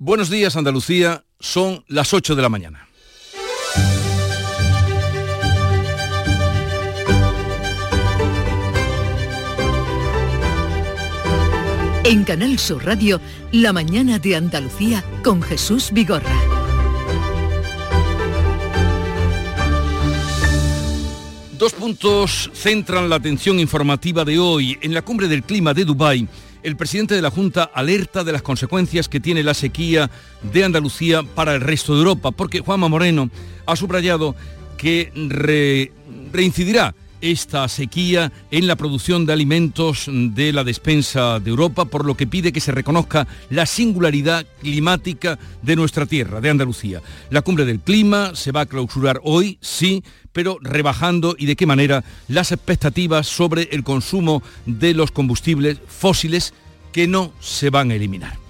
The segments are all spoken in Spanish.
Buenos días Andalucía, son las 8 de la mañana. En Canal Sur Radio, La mañana de Andalucía con Jesús Vigorra. Dos puntos centran la atención informativa de hoy. En la cumbre del clima de Dubái, el presidente de la Junta alerta de las consecuencias que tiene la sequía de Andalucía para el resto de Europa, porque Juanma Moreno ha subrayado que reincidirá esta sequía en la producción de alimentos de la despensa de Europa, por lo que pide que se reconozca la singularidad climática de nuestra tierra, de Andalucía. La cumbre del clima se va a clausurar hoy, sí, pero rebajando y de qué manera las expectativas sobre el consumo de los combustibles fósiles que no se van a eliminar.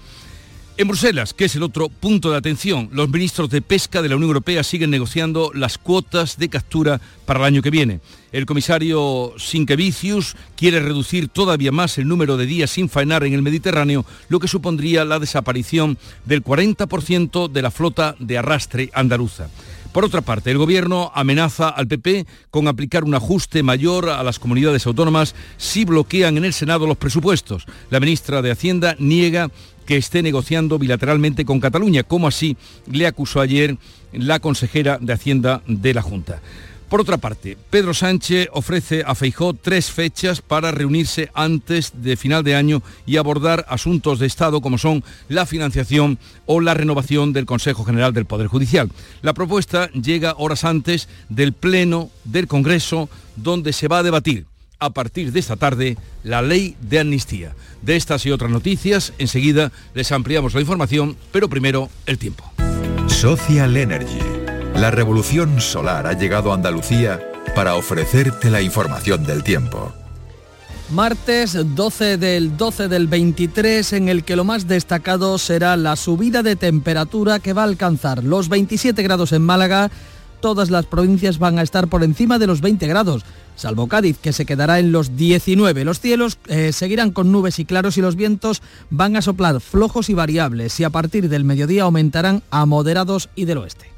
En Bruselas, que es el otro punto de atención, los ministros de Pesca de la Unión Europea siguen negociando las cuotas de captura para el año que viene. El comisario Sinkevicius quiere reducir todavía más el número de días sin faenar en el Mediterráneo, lo que supondría la desaparición del 40% de la flota de arrastre andaluza. Por otra parte, el Gobierno amenaza al PP con aplicar un ajuste mayor a las comunidades autónomas si bloquean en el Senado los presupuestos. La ministra de Hacienda niega que esté negociando bilateralmente con Cataluña, como así le acusó ayer la consejera de Hacienda de la Junta. Por otra parte, Pedro Sánchez ofrece a Feijó tres fechas para reunirse antes de final de año y abordar asuntos de Estado como son la financiación o la renovación del Consejo General del Poder Judicial. La propuesta llega horas antes del Pleno del Congreso donde se va a debatir a partir de esta tarde la ley de amnistía. De estas y otras noticias, enseguida les ampliamos la información, pero primero el tiempo. Social Energy. La revolución solar ha llegado a Andalucía para ofrecerte la información del tiempo. Martes 12 del 12 del 23 en el que lo más destacado será la subida de temperatura que va a alcanzar los 27 grados en Málaga. Todas las provincias van a estar por encima de los 20 grados salvo Cádiz, que se quedará en los 19. Los cielos eh, seguirán con nubes y claros y los vientos van a soplar flojos y variables y a partir del mediodía aumentarán a moderados y del oeste.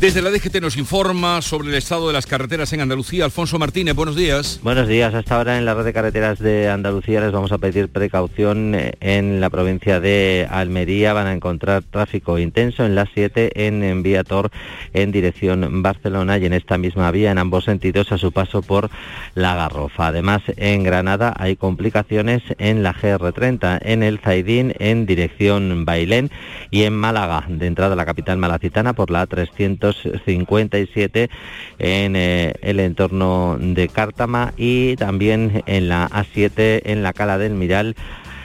Desde la DGT nos informa sobre el estado de las carreteras en Andalucía. Alfonso Martínez, buenos días. Buenos días. Hasta ahora en la red de carreteras de Andalucía les vamos a pedir precaución. En la provincia de Almería van a encontrar tráfico intenso en la 7 en Viator en dirección Barcelona y en esta misma vía en ambos sentidos a su paso por la Garrofa. Además, en Granada hay complicaciones en la GR30, en el Zaidín en dirección Bailén y en Málaga, de entrada a la capital malacitana por la 300 57 en eh, el entorno de Cártama y también en la A7 en la Cala del Miral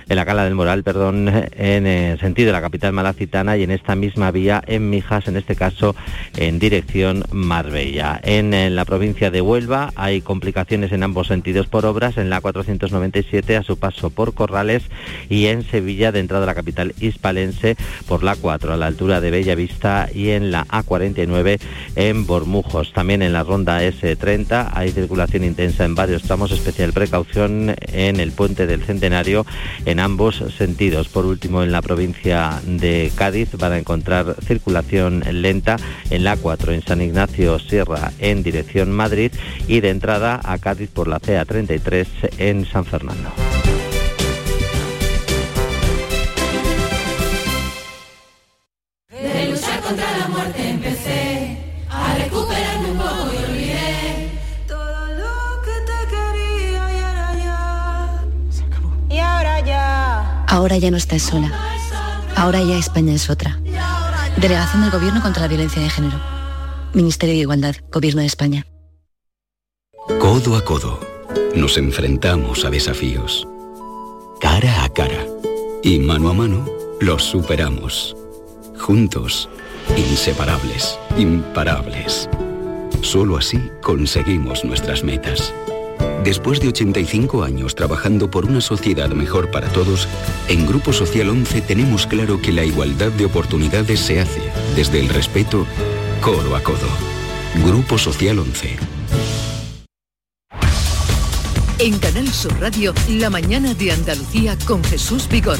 en la Cala del Moral, perdón, en el sentido de la capital malacitana y en esta misma vía en Mijas, en este caso en dirección Marbella. En, la provincia de Huelva hay complicaciones en ambos sentidos por obras, en la 497 a su paso por Corrales y en Sevilla de entrada a la capital hispalense por la 4 a la altura de Bellavista y en la A49 en Bormujos. También en la ronda S30 hay circulación intensa en varios tramos, especial precaución en el puente del Centenario en ambos sentidos. Por último, en la provincia de Cádiz van a encontrar circulación lenta en la 4 en San Ignacio Sierra en dirección Madrid y de entrada a Cádiz por la CA33 en San Fernando. Ahora ya no estás sola. Ahora ya España es otra. Delegación del Gobierno contra la Violencia de Género. Ministerio de Igualdad, Gobierno de España. Codo a codo. Nos enfrentamos a desafíos cara a cara. Y mano a mano, los superamos. Juntos, inseparables, imparables. Solo así conseguimos nuestras metas. Después de 85 años trabajando por una sociedad mejor para todos, en Grupo Social 11 tenemos claro que la igualdad de oportunidades se hace desde el respeto codo a codo. Grupo Social 11. En Canal Sur Radio, la mañana de Andalucía con Jesús Vigorra.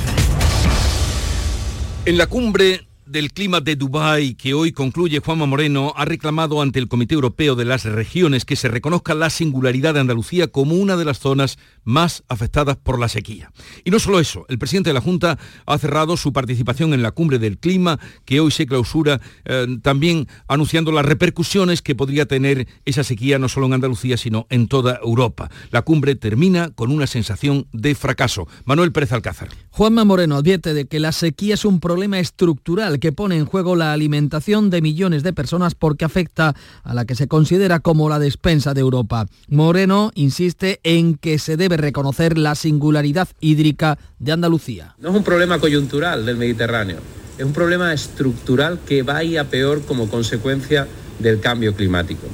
En la cumbre del clima de Dubái que hoy concluye Juanma Moreno ha reclamado ante el Comité Europeo de las Regiones que se reconozca la singularidad de Andalucía como una de las zonas más afectadas por la sequía. Y no solo eso, el presidente de la Junta ha cerrado su participación en la cumbre del clima que hoy se clausura, eh, también anunciando las repercusiones que podría tener esa sequía no solo en Andalucía, sino en toda Europa. La cumbre termina con una sensación de fracaso. Manuel Pérez Alcázar. Juanma Moreno advierte de que la sequía es un problema estructural que pone en juego la alimentación de millones de personas porque afecta a la que se considera como la despensa de Europa. Moreno insiste en que se debe reconocer la singularidad hídrica de Andalucía. No es un problema coyuntural del Mediterráneo, es un problema estructural que va a peor como consecuencia del cambio climático.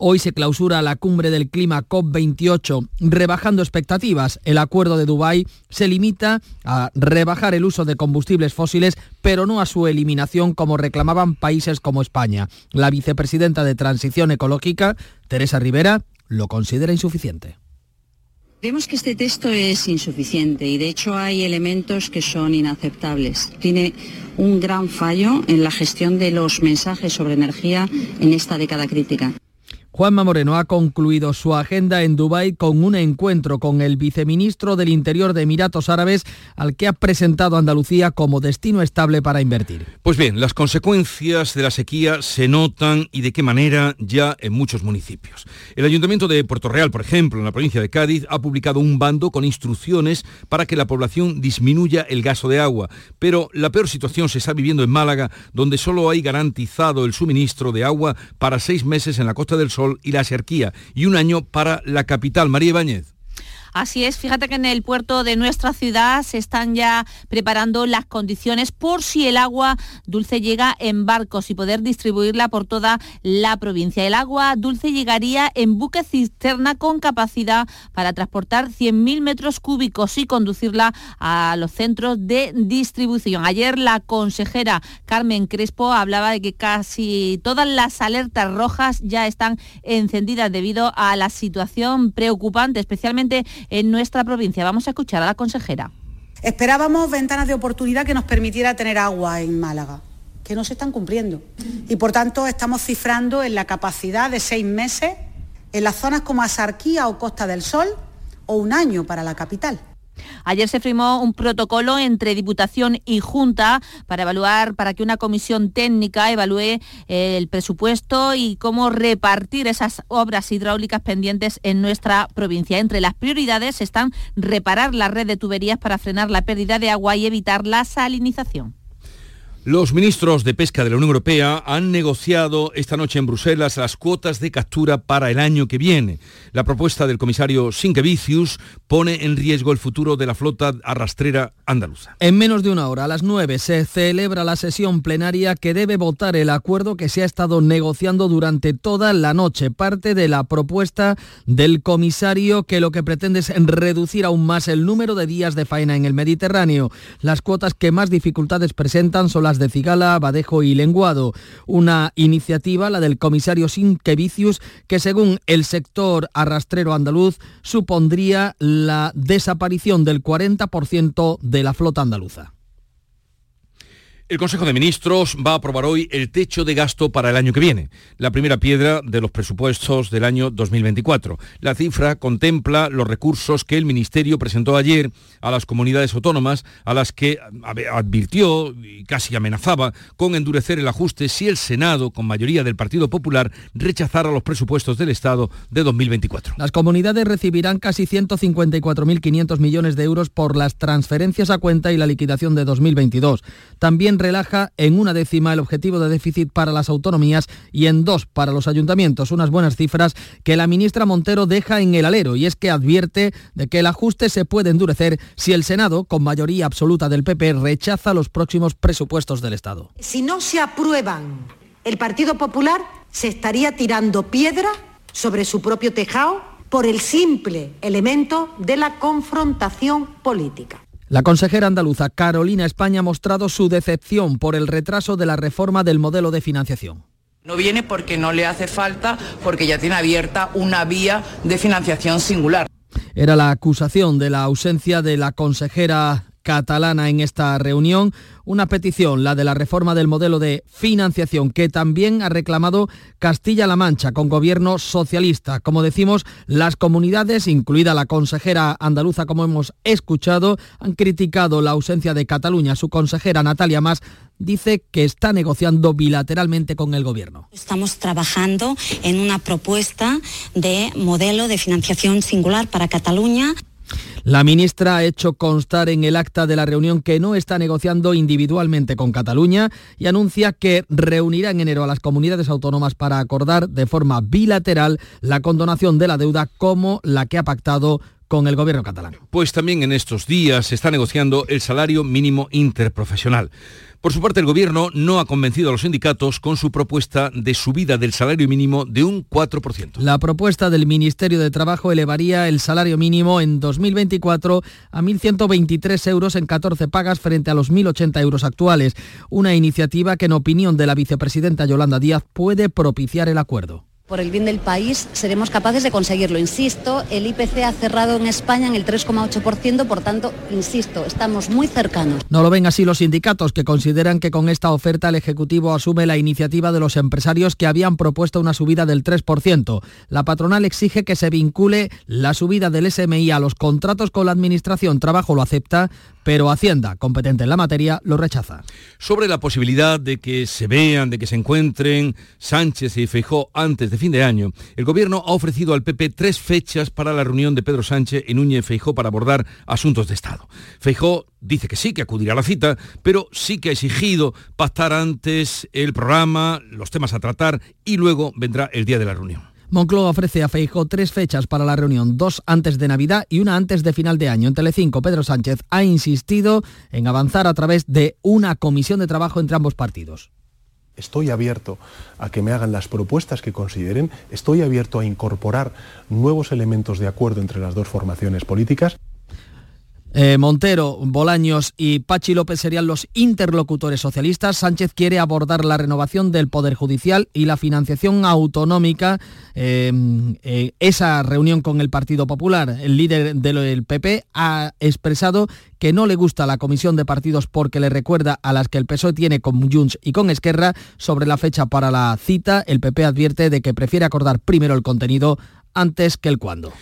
Hoy se clausura la cumbre del clima COP28, rebajando expectativas. El acuerdo de Dubái se limita a rebajar el uso de combustibles fósiles, pero no a su eliminación como reclamaban países como España. La vicepresidenta de Transición Ecológica, Teresa Rivera, lo considera insuficiente. Vemos que este texto es insuficiente y de hecho hay elementos que son inaceptables. Tiene un gran fallo en la gestión de los mensajes sobre energía en esta década crítica. Juanma Moreno ha concluido su agenda en Dubái con un encuentro con el viceministro del Interior de Emiratos Árabes, al que ha presentado Andalucía como destino estable para invertir. Pues bien, las consecuencias de la sequía se notan y de qué manera ya en muchos municipios. El Ayuntamiento de Puerto Real, por ejemplo, en la provincia de Cádiz, ha publicado un bando con instrucciones para que la población disminuya el gasto de agua. Pero la peor situación se está viviendo en Málaga, donde solo hay garantizado el suministro de agua para seis meses en la Costa del Y la Serquía y un año para la capital, María Ibáñez. Así es, fíjate que en el puerto de nuestra ciudad se están ya preparando las condiciones por si el agua dulce llega en barcos y poder distribuirla por toda la provincia. El agua dulce llegaría en buque cisterna con capacidad para transportar 100.000 metros cúbicos y conducirla a los centros de distribución. Ayer la consejera Carmen Crespo hablaba de que casi todas las alertas rojas ya están encendidas debido a la situación preocupante, especialmente en nuestra provincia. Vamos a escuchar a la consejera. Esperábamos ventanas de oportunidad que nos permitiera tener agua en Málaga, que no se están cumpliendo. Y por tanto estamos cifrando en la capacidad de seis meses en las zonas como Asarquía o Costa del Sol o un año para la capital. Ayer se firmó un protocolo entre Diputación y Junta para evaluar, para que una comisión técnica evalúe eh, el presupuesto y cómo repartir esas obras hidráulicas pendientes en nuestra provincia. Entre las prioridades están reparar la red de tuberías para frenar la pérdida de agua y evitar la salinización. Los ministros de Pesca de la Unión Europea han negociado esta noche en Bruselas las cuotas de captura para el año que viene. La propuesta del comisario Sinkevicius pone en riesgo el futuro de la flota arrastrera andaluza. En menos de una hora, a las 9, se celebra la sesión plenaria que debe votar el acuerdo que se ha estado negociando durante toda la noche. Parte de la propuesta del comisario que lo que pretende es reducir aún más el número de días de faena en el Mediterráneo. Las cuotas que más dificultades presentan son las de Cigala, Badejo y Lenguado. Una iniciativa, la del comisario Sinquevicius, que según el sector arrastrero andaluz supondría la desaparición del 40% de la flota andaluza. El Consejo de Ministros va a aprobar hoy el techo de gasto para el año que viene, la primera piedra de los presupuestos del año 2024. La cifra contempla los recursos que el Ministerio presentó ayer a las comunidades autónomas, a las que advirtió y casi amenazaba con endurecer el ajuste si el Senado, con mayoría del Partido Popular, rechazara los presupuestos del Estado de 2024. Las comunidades recibirán casi 154.500 millones de euros por las transferencias a cuenta y la liquidación de 2022. También relaja en una décima el objetivo de déficit para las autonomías y en dos para los ayuntamientos. Unas buenas cifras que la ministra Montero deja en el alero y es que advierte de que el ajuste se puede endurecer si el Senado, con mayoría absoluta del PP, rechaza los próximos presupuestos del Estado. Si no se aprueban, el Partido Popular se estaría tirando piedra sobre su propio tejado por el simple elemento de la confrontación política. La consejera andaluza Carolina España ha mostrado su decepción por el retraso de la reforma del modelo de financiación. No viene porque no le hace falta, porque ya tiene abierta una vía de financiación singular. Era la acusación de la ausencia de la consejera catalana en esta reunión. Una petición, la de la reforma del modelo de financiación, que también ha reclamado Castilla-La Mancha con gobierno socialista. Como decimos, las comunidades, incluida la consejera andaluza, como hemos escuchado, han criticado la ausencia de Cataluña. Su consejera Natalia Más dice que está negociando bilateralmente con el gobierno. Estamos trabajando en una propuesta de modelo de financiación singular para Cataluña. La ministra ha hecho constar en el acta de la reunión que no está negociando individualmente con Cataluña y anuncia que reunirá en enero a las comunidades autónomas para acordar de forma bilateral la condonación de la deuda como la que ha pactado con el gobierno catalán. Pues también en estos días se está negociando el salario mínimo interprofesional. Por su parte, el Gobierno no ha convencido a los sindicatos con su propuesta de subida del salario mínimo de un 4%. La propuesta del Ministerio de Trabajo elevaría el salario mínimo en 2024 a 1.123 euros en 14 pagas frente a los 1.080 euros actuales. Una iniciativa que, en opinión de la vicepresidenta Yolanda Díaz, puede propiciar el acuerdo. Por el bien del país seremos capaces de conseguirlo. Insisto, el IPC ha cerrado en España en el 3,8%, por tanto, insisto, estamos muy cercanos. No lo ven así los sindicatos, que consideran que con esta oferta el Ejecutivo asume la iniciativa de los empresarios que habían propuesto una subida del 3%. La patronal exige que se vincule la subida del SMI a los contratos con la Administración. Trabajo lo acepta, pero Hacienda, competente en la materia, lo rechaza. Sobre la posibilidad de que se vean, de que se encuentren Sánchez y Feijó antes de fin de año, el Gobierno ha ofrecido al PP tres fechas para la reunión de Pedro Sánchez y Núñez Feijó para abordar asuntos de Estado. Feijó dice que sí, que acudirá a la cita, pero sí que ha exigido pactar antes el programa, los temas a tratar y luego vendrá el día de la reunión. Moncloa ofrece a Feijo tres fechas para la reunión, dos antes de Navidad y una antes de final de año. En Telecinco, Pedro Sánchez ha insistido en avanzar a través de una comisión de trabajo entre ambos partidos. Estoy abierto a que me hagan las propuestas que consideren, estoy abierto a incorporar nuevos elementos de acuerdo entre las dos formaciones políticas. Eh, Montero, Bolaños y Pachi López serían los interlocutores socialistas. Sánchez quiere abordar la renovación del Poder Judicial y la financiación autonómica. Eh, eh, esa reunión con el Partido Popular, el líder del PP, ha expresado que no le gusta la comisión de partidos porque le recuerda a las que el PSOE tiene con Junts y con Esquerra sobre la fecha para la cita. El PP advierte de que prefiere acordar primero el contenido antes que el cuándo.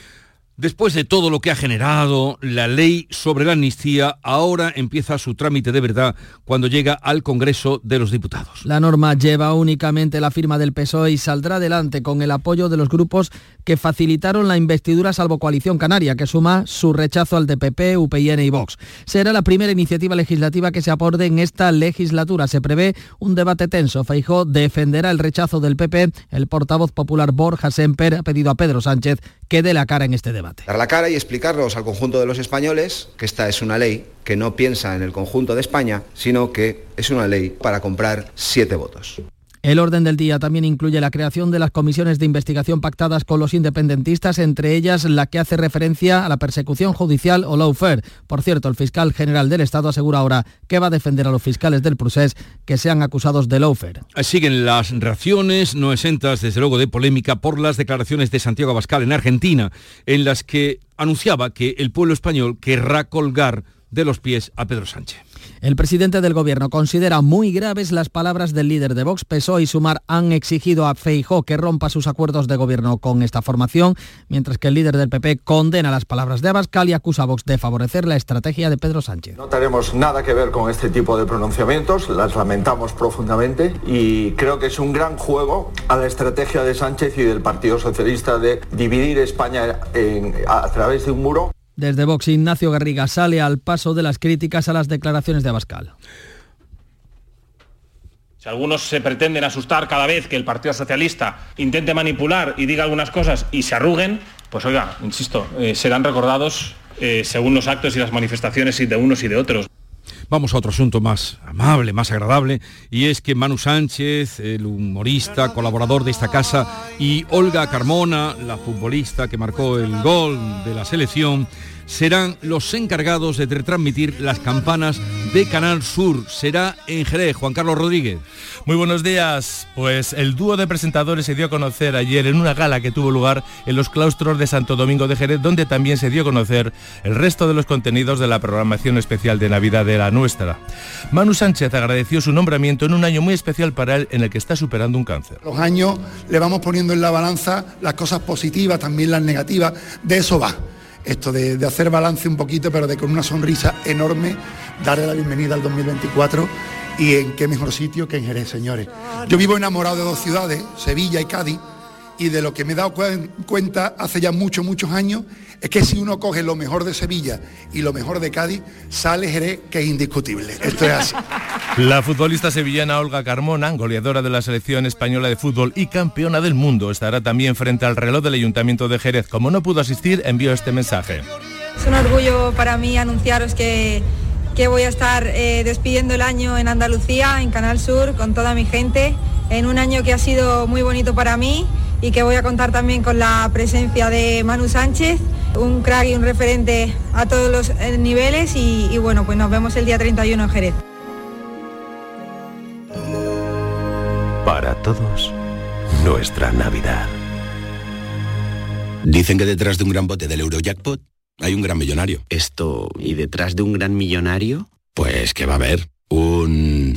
Después de todo lo que ha generado la ley sobre la amnistía, ahora empieza su trámite de verdad cuando llega al Congreso de los Diputados. La norma lleva únicamente la firma del PSOE y saldrá adelante con el apoyo de los grupos que facilitaron la investidura salvo coalición canaria, que suma su rechazo al DPP, UPN y Vox. Será la primera iniciativa legislativa que se aborde en esta legislatura. Se prevé un debate tenso. Feijó defenderá el rechazo del PP. El portavoz popular Borja Semper ha pedido a Pedro Sánchez que dé la cara en este debate. Dar la cara y explicarnos al conjunto de los españoles que esta es una ley que no piensa en el conjunto de España, sino que es una ley para comprar siete votos. El orden del día también incluye la creación de las comisiones de investigación pactadas con los independentistas, entre ellas la que hace referencia a la persecución judicial o lawfare. Por cierto, el fiscal general del Estado asegura ahora que va a defender a los fiscales del procés que sean acusados de lawfare. Siguen las reacciones no exentas, desde luego, de polémica por las declaraciones de Santiago Abascal en Argentina, en las que anunciaba que el pueblo español querrá colgar de los pies a Pedro Sánchez. El presidente del gobierno considera muy graves las palabras del líder de Vox. PSOE y Sumar han exigido a Feijó que rompa sus acuerdos de gobierno con esta formación, mientras que el líder del PP condena las palabras de Abascal y acusa a Vox de favorecer la estrategia de Pedro Sánchez. No tenemos nada que ver con este tipo de pronunciamientos, las lamentamos profundamente y creo que es un gran juego a la estrategia de Sánchez y del Partido Socialista de dividir España a través de un muro desde Vox, Ignacio Garriga sale al paso de las críticas a las declaraciones de Abascal. Si algunos se pretenden asustar cada vez que el Partido Socialista intente manipular y diga algunas cosas y se arruguen, pues oiga, insisto, eh, serán recordados eh, según los actos y las manifestaciones de unos y de otros. Vamos a otro asunto más amable, más agradable, y es que Manu Sánchez, el humorista, colaborador de esta casa, y Olga Carmona, la futbolista que marcó el gol de la selección, serán los encargados de retransmitir las campanas de Canal Sur. Será en Jerez. Juan Carlos Rodríguez. Muy buenos días. Pues el dúo de presentadores se dio a conocer ayer en una gala que tuvo lugar en los claustros de Santo Domingo de Jerez, donde también se dio a conocer el resto de los contenidos de la programación especial de Navidad de la nuestra. Manu Sánchez agradeció su nombramiento en un año muy especial para él en el que está superando un cáncer. Los años le vamos poniendo en la balanza las cosas positivas, también las negativas. De eso va esto de, hacer balance un poquito, pero de con una sonrisa enorme darle la bienvenida al 2024 y en qué mejor sitio que en Jerez, señores. Yo vivo enamorado de dos ciudades, Sevilla y Cádiz, y de lo que me he dado cuenta hace ya muchos, muchos años, es que si uno coge lo mejor de Sevilla y lo mejor de Cádiz, sale Jerez, que es indiscutible. Esto es así. La futbolista sevillana Olga Carmona, goleadora de la selección española de fútbol y campeona del mundo, estará también frente al reloj del Ayuntamiento de Jerez. Como no pudo asistir, envió este mensaje. Es un orgullo para mí anunciaros que, que voy a estar eh, despidiendo el año en Andalucía, en Canal Sur, con toda mi gente, en un año que ha sido muy bonito para mí y que voy a contar también con la presencia de Manu Sánchez, un crack y un referente a todos los eh, niveles y, bueno, pues nos vemos el día 31 en Jerez. Para todos, nuestra Navidad. Dicen que detrás de un gran bote del Eurojackpot hay un gran millonario. Esto, ¿y detrás de un gran millonario? Pues que va a haber un...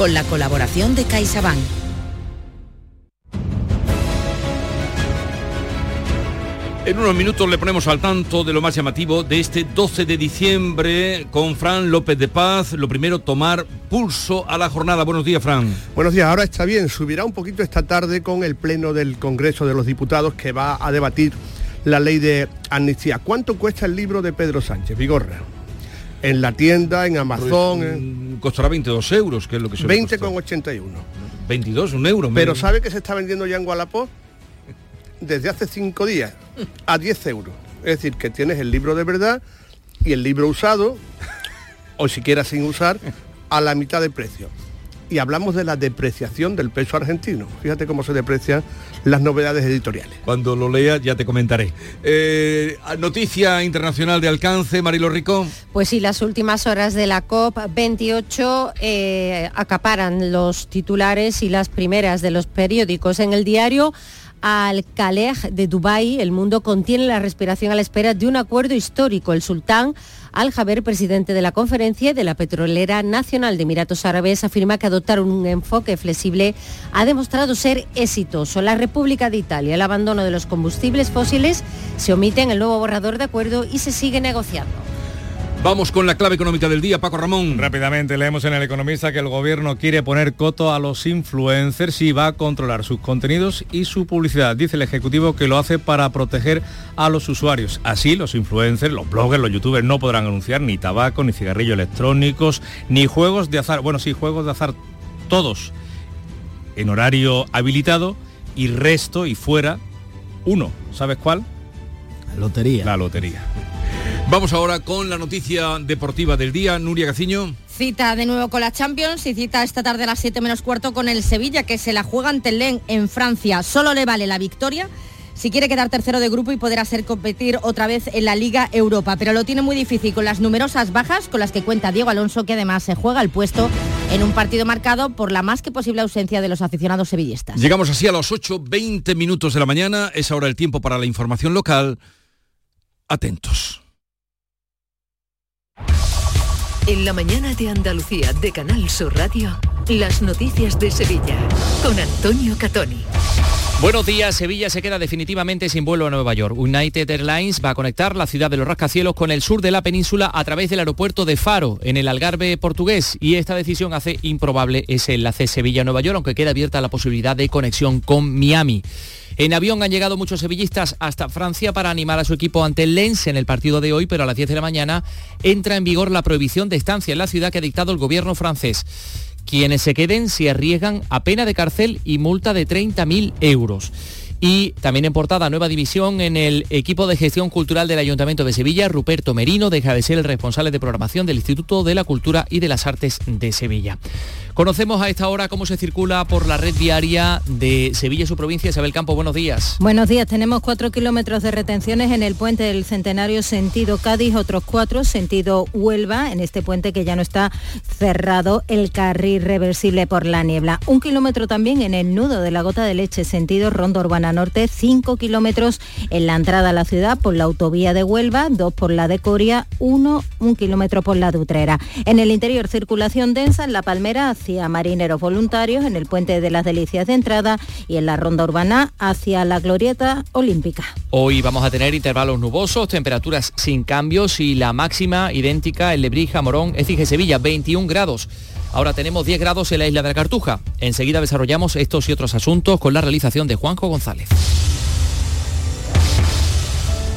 con la colaboración de CaixaBank. En unos minutos le ponemos al tanto de lo más llamativo de este 12 de diciembre con Fran López de Paz. Lo primero, tomar pulso a la jornada. Buenos días, Fran. Buenos días, ahora está bien. Subirá un poquito esta tarde con el Pleno del Congreso de los Diputados que va a debatir la ley de amnistía. ¿Cuánto cuesta el libro de Pedro Sánchez Vigorra? En la tienda, en Amazon. Pues, costará 22 euros, que es lo que se 20 con 81. 22, un euro. Pero ¿sabe que se está vendiendo ya en Wallapop? Desde hace cinco días, a 10 euros. Es decir, que tienes el libro de verdad y el libro usado, o siquiera sin usar, a la mitad de precio y hablamos de la depreciación del peso argentino. Fíjate cómo se deprecian las novedades editoriales. Cuando lo lea ya te comentaré. Eh, noticia internacional de alcance, Marilo Rico. Pues sí, las últimas horas de la COP28 eh, acaparan los titulares y las primeras de los periódicos. En el diario al Khalej de Dubái, el mundo contiene la respiración a la espera de un acuerdo histórico. El sultán Al-Jaber, presidente de la conferencia de la Petrolera Nacional de Emiratos Árabes, afirma que adoptar un enfoque flexible ha demostrado ser exitoso. La República de Italia, el abandono de los combustibles fósiles, se omite en el nuevo borrador de acuerdo y se sigue negociando. Vamos con la clave económica del día, Paco Ramón. Rápidamente leemos en el economista que el gobierno quiere poner coto a los influencers y va a controlar sus contenidos y su publicidad. Dice el Ejecutivo que lo hace para proteger a los usuarios. Así los influencers, los bloggers, los youtubers no podrán anunciar ni tabaco, ni cigarrillos electrónicos, ni juegos de azar. Bueno, sí, juegos de azar todos en horario habilitado y resto y fuera uno. ¿Sabes cuál? La lotería. La lotería. Vamos ahora con la noticia deportiva del día. Nuria Gaciño. Cita de nuevo con la Champions y cita esta tarde a las 7 menos cuarto con el Sevilla que se la juega ante el Lens en Francia. Solo le vale la victoria si quiere quedar tercero de grupo y poder hacer competir otra vez en la Liga Europa. Pero lo tiene muy difícil con las numerosas bajas con las que cuenta Diego Alonso, que además se juega el puesto en un partido marcado por la más que posible ausencia de los aficionados sevillistas. Llegamos así a los 8, 20 minutos de la mañana. Es ahora el tiempo para la información local. Atentos. En la mañana de Andalucía de Canal Sur Radio, las noticias de Sevilla con Antonio Catoni. Buenos días, Sevilla se queda definitivamente sin vuelo a Nueva York. United Airlines va a conectar la ciudad de los rascacielos con el sur de la península a través del aeropuerto de Faro, en el Algarve portugués, y esta decisión hace improbable ese enlace Sevilla-Nueva York, aunque queda abierta la posibilidad de conexión con Miami. En avión han llegado muchos sevillistas hasta Francia para animar a su equipo ante el Lens en el partido de hoy, pero a las 10 de la mañana entra en vigor la prohibición de estancia en la ciudad que ha dictado el gobierno francés. Quienes se queden se arriesgan a pena de cárcel y multa de 30.000 euros. Y también en portada, nueva división en el equipo de gestión cultural del Ayuntamiento de Sevilla. Ruperto Merino deja de ser el responsable de programación del Instituto de la Cultura y de las Artes de Sevilla. Conocemos a esta hora cómo se circula por la red viaria de Sevilla y su provincia. Isabel Campo, buenos días. Buenos días. Tenemos cuatro kilómetros de retenciones en el puente del Centenario sentido Cádiz, otros cuatro sentido Huelva, en este puente que ya no está cerrado el carril reversible por la niebla. Un kilómetro también en el nudo de la gota de leche sentido Ronda Urbana Norte, cinco kilómetros en la entrada a la ciudad por la autovía de Huelva, dos por la de Coria, uno, un kilómetro por la de Utrera. En el interior circulación densa en La Palmera hacia marineros voluntarios, en el puente de las Delicias de entrada y en la ronda urbana hacia la glorieta olímpica. Hoy vamos a tener intervalos nubosos, temperaturas sin cambios y la máxima idéntica en Lebrija, Morón, y Sevilla, 21 grados. Ahora tenemos 10 grados en la isla de la Cartuja. Enseguida desarrollamos estos y otros asuntos con la realización de Juanjo González.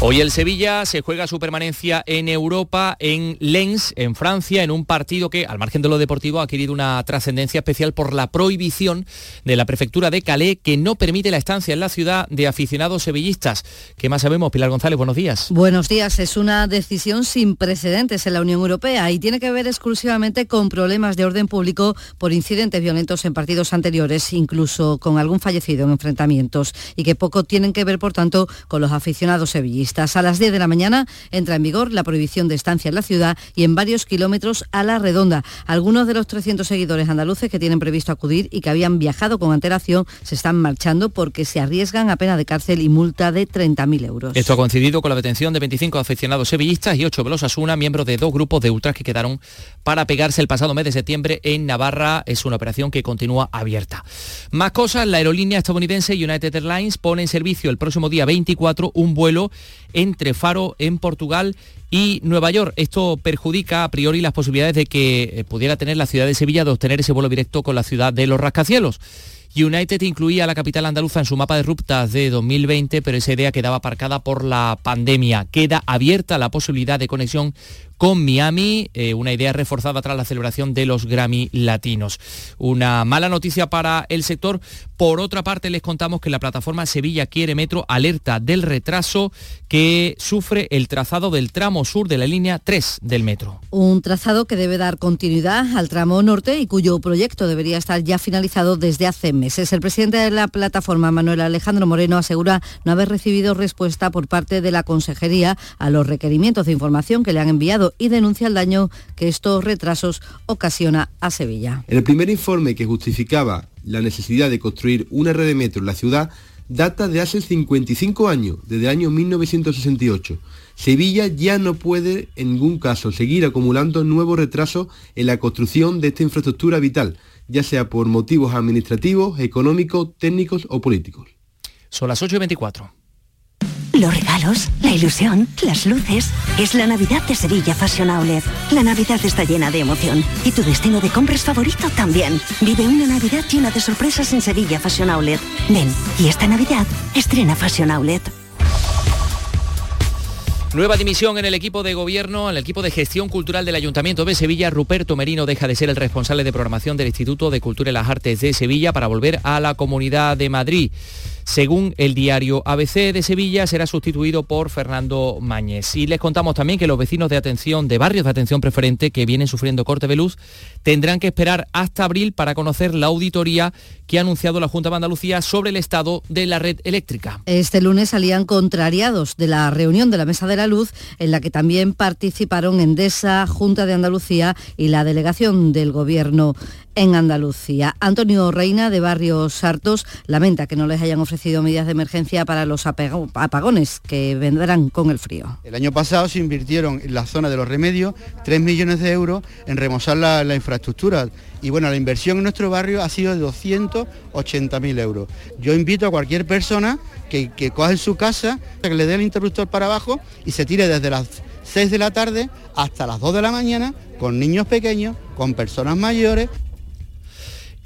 Hoy el Sevilla se juega su permanencia en Europa, en Lens, en Francia, en un partido que, al margen de lo deportivo, ha adquirido una trascendencia especial por la prohibición de la prefectura de Calais, que no permite la estancia en la ciudad de aficionados sevillistas. ¿Qué más sabemos? Pilar González, buenos días. Buenos días. Es una decisión sin precedentes en la Unión Europea y tiene que ver exclusivamente con problemas de orden público por incidentes violentos en partidos anteriores, incluso con algún fallecido en enfrentamientos, y que poco tienen que ver, por tanto, con los aficionados sevillistas. A las 10 de la mañana entra en vigor la prohibición de estancia en la ciudad y en varios kilómetros a la redonda. Algunos de los 300 seguidores andaluces que tienen previsto acudir y que habían viajado con antelación se están marchando porque se arriesgan a pena de cárcel y multa de 30.000 euros. Esto ha coincidido con la detención de 25 aficionados sevillistas y 8 velosas una miembros de dos grupos de ultras que quedaron para pegarse el pasado mes de septiembre en Navarra. Es una operación que continúa abierta. Más cosas, la aerolínea estadounidense United Airlines pone en servicio el próximo día 24 un vuelo entre Faro en Portugal y Nueva York. Esto perjudica a priori las posibilidades de que eh, pudiera tener la ciudad de Sevilla de obtener ese vuelo directo con la ciudad de los rascacielos. United incluía a la capital andaluza en su mapa de rutas de 2020, pero esa idea quedaba aparcada por la pandemia. Queda abierta la posibilidad de conexión con Miami, eh, una idea reforzada tras la celebración de los Grammy Latinos. Una mala noticia para el sector. Por otra parte, les contamos que la plataforma Sevilla Quiere Metro alerta del retraso que sufre el trazado del tramo sur de la línea 3 del metro. Un trazado que debe dar continuidad al tramo norte y cuyo proyecto debería estar ya finalizado desde hace meses. El presidente de la plataforma, Manuel Alejandro Moreno, asegura no haber recibido respuesta por parte de la Consejería a los requerimientos de información que le han enviado y denuncia el daño que estos retrasos ocasiona a Sevilla. El primer informe que justificaba la necesidad de construir una red de metro en la ciudad data de hace 55 años, desde el año 1968. Sevilla ya no puede en ningún caso seguir acumulando nuevos retrasos en la construcción de esta infraestructura vital, ya sea por motivos administrativos, económicos, técnicos o políticos. Son las 8 y 24. Los regalos, la ilusión, las luces. Es la Navidad de Sevilla Fashion Outlet. La Navidad está llena de emoción. Y tu destino de compras favorito también. Vive una Navidad llena de sorpresas en Sevilla Fashion Outlet. Ven, y esta Navidad estrena Fashion Outlet. Nueva dimisión en el equipo de gobierno, en el equipo de gestión cultural del Ayuntamiento de Sevilla. Ruperto Merino deja de ser el responsable de programación del Instituto de Cultura y las Artes de Sevilla para volver a la Comunidad de Madrid. Según el diario ABC de Sevilla, será sustituido por Fernando Mañez. Y les contamos también que los vecinos de atención, de barrios de atención preferente que vienen sufriendo corte de luz, tendrán que esperar hasta abril para conocer la auditoría que ha anunciado la Junta de Andalucía sobre el estado de la red eléctrica. Este lunes salían contrariados de la reunión de la Mesa de la Luz, en la que también participaron Endesa, Junta de Andalucía y la delegación del Gobierno en Andalucía. Antonio Reina, de Barrios Hartos, lamenta que no les hayan ofrecido medidas de emergencia para los apagones que vendrán con el frío. El año pasado se invirtieron en la zona de los remedios 3 millones de euros en remozar la, la infraestructura y bueno, la inversión en nuestro barrio ha sido de 280.000 euros. Yo invito a cualquier persona que, que coja en su casa, que le dé el interruptor para abajo y se tire desde las 6 de la tarde hasta las 2 de la mañana con niños pequeños, con personas mayores.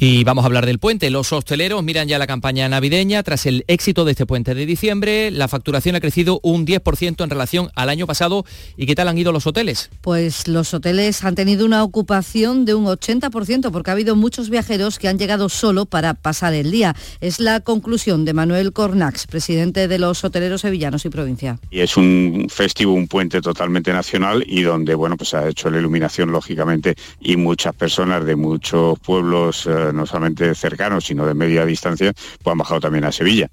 Y vamos a hablar del puente. Los hosteleros miran ya la campaña navideña. Tras el éxito de este puente de diciembre, la facturación ha crecido un 10% en relación al año pasado. ¿Y qué tal han ido los hoteles? Pues los hoteles han tenido una ocupación de un 80% porque ha habido muchos viajeros que han llegado solo para pasar el día. Es la conclusión de Manuel Cornax, presidente de los hoteleros sevillanos y provincia. Y es un festivo, un puente totalmente nacional y donde, bueno, pues ha hecho la iluminación, lógicamente, y muchas personas de muchos pueblos eh, no solamente cercanos, sino de media distancia, pues han bajado también a Sevilla.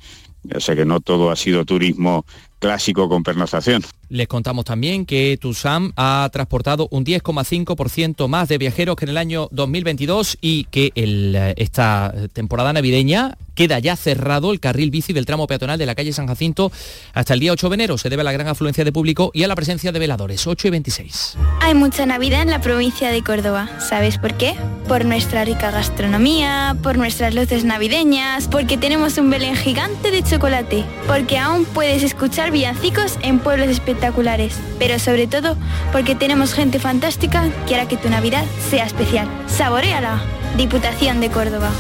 O sea que no todo ha sido turismo clásico con pernoctación. Les contamos también que TUSAM ha transportado un 10,5% más de viajeros que en el año 2022 y que el, esta temporada navideña queda ya cerrado el carril bici del tramo peatonal de la calle San Jacinto hasta el día 8 de enero. Se debe a la gran afluencia de público y a la presencia de veladores, 8 y 26. Hay mucha Navidad en la provincia de Córdoba. ¿Sabes por qué? Por nuestra rica gastronomía, por nuestras luces navideñas, porque tenemos un Belén gigante de chocolate, porque aún puedes escuchar villancicos en pueblos espectaculares, pero sobre todo porque tenemos gente fantástica que hará que tu Navidad sea especial. ¡Saboreala! Diputación de Córdoba.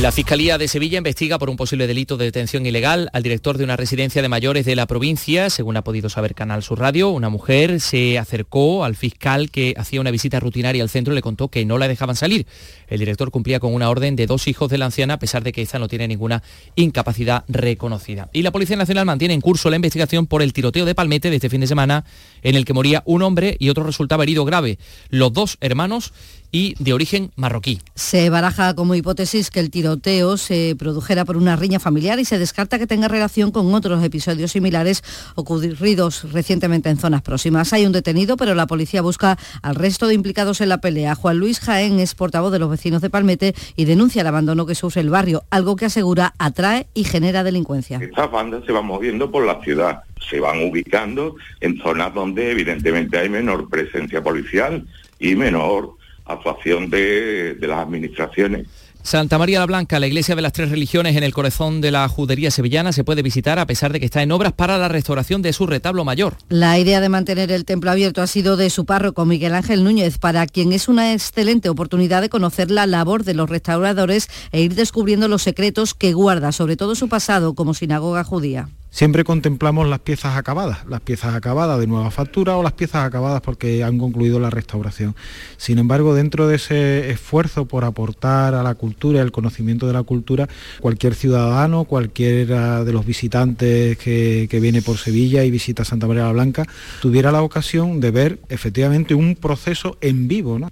La Fiscalía de Sevilla investiga por un posible delito de detención ilegal al director de una residencia de mayores de la provincia. Según ha podido saber Canal Sur Radio, una mujer se acercó al fiscal que hacía una visita rutinaria al centro y le contó que no la dejaban salir. El director cumplía con una orden de dos hijos de la anciana, a pesar de que esta no tiene ninguna incapacidad reconocida. Y la Policía Nacional mantiene en curso la investigación por el tiroteo de Palmete de este fin de semana, en el que moría un hombre y otro resultaba herido grave. Los dos hermanos y de origen marroquí. Se baraja como hipótesis que el tiroteo se produjera por una riña familiar y se descarta que tenga relación con otros episodios similares ocurridos recientemente en zonas próximas. Hay un detenido, pero la policía busca al resto de implicados en la pelea. Juan Luis Jaén es portavoz de los vecinos de Palmete y denuncia el abandono que sufre el barrio, algo que asegura atrae y genera delincuencia. Estas bandas se van moviendo por la ciudad, se van ubicando en zonas donde evidentemente hay menor presencia policial y menor actuación de, de las administraciones. Santa María la Blanca, la iglesia de las tres religiones en el corazón de la judería sevillana, se puede visitar a pesar de que está en obras para la restauración de su retablo mayor. La idea de mantener el templo abierto ha sido de su párroco Miguel Ángel Núñez, para quien es una excelente oportunidad de conocer la labor de los restauradores e ir descubriendo los secretos que guarda, sobre todo su pasado como sinagoga judía. Siempre contemplamos las piezas acabadas, las piezas acabadas de nueva factura o las piezas acabadas porque han concluido la restauración. Sin embargo, dentro de ese esfuerzo por aportar a la cultura y al conocimiento de la cultura, cualquier ciudadano, cualquiera de los visitantes que, que viene por Sevilla y visita Santa María la Blanca, tuviera la ocasión de ver efectivamente un proceso en vivo. ¿no?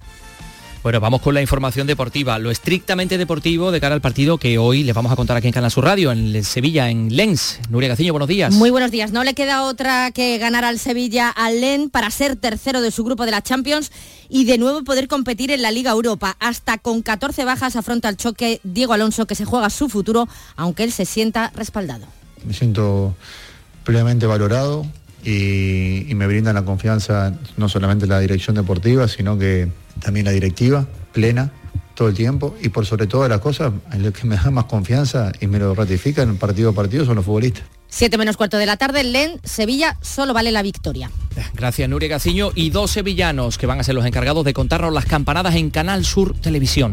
Bueno, vamos con la información deportiva, lo estrictamente deportivo de cara al partido que hoy les vamos a contar aquí en Canal Sur Radio, en Sevilla, en Lens. Nuria Gaciño, buenos días. Muy buenos días. No le queda otra que ganar al Sevilla al Lens para ser tercero de su grupo de la Champions y de nuevo poder competir en la Liga Europa. Hasta con 14 bajas afronta el choque Diego Alonso que se juega su futuro, aunque él se sienta respaldado. Me siento plenamente valorado y, y me brindan la confianza no solamente la dirección deportiva, sino que también la directiva, plena, todo el tiempo, y por sobre todas las cosas, lo que me da más confianza y me lo ratifican partido a partido son los futbolistas. 7 menos cuarto de la tarde, Len, Sevilla, solo vale la victoria. Gracias, Nuria Gaciño. Y dos sevillanos que van a ser los encargados de contarnos las campanadas en Canal Sur Televisión.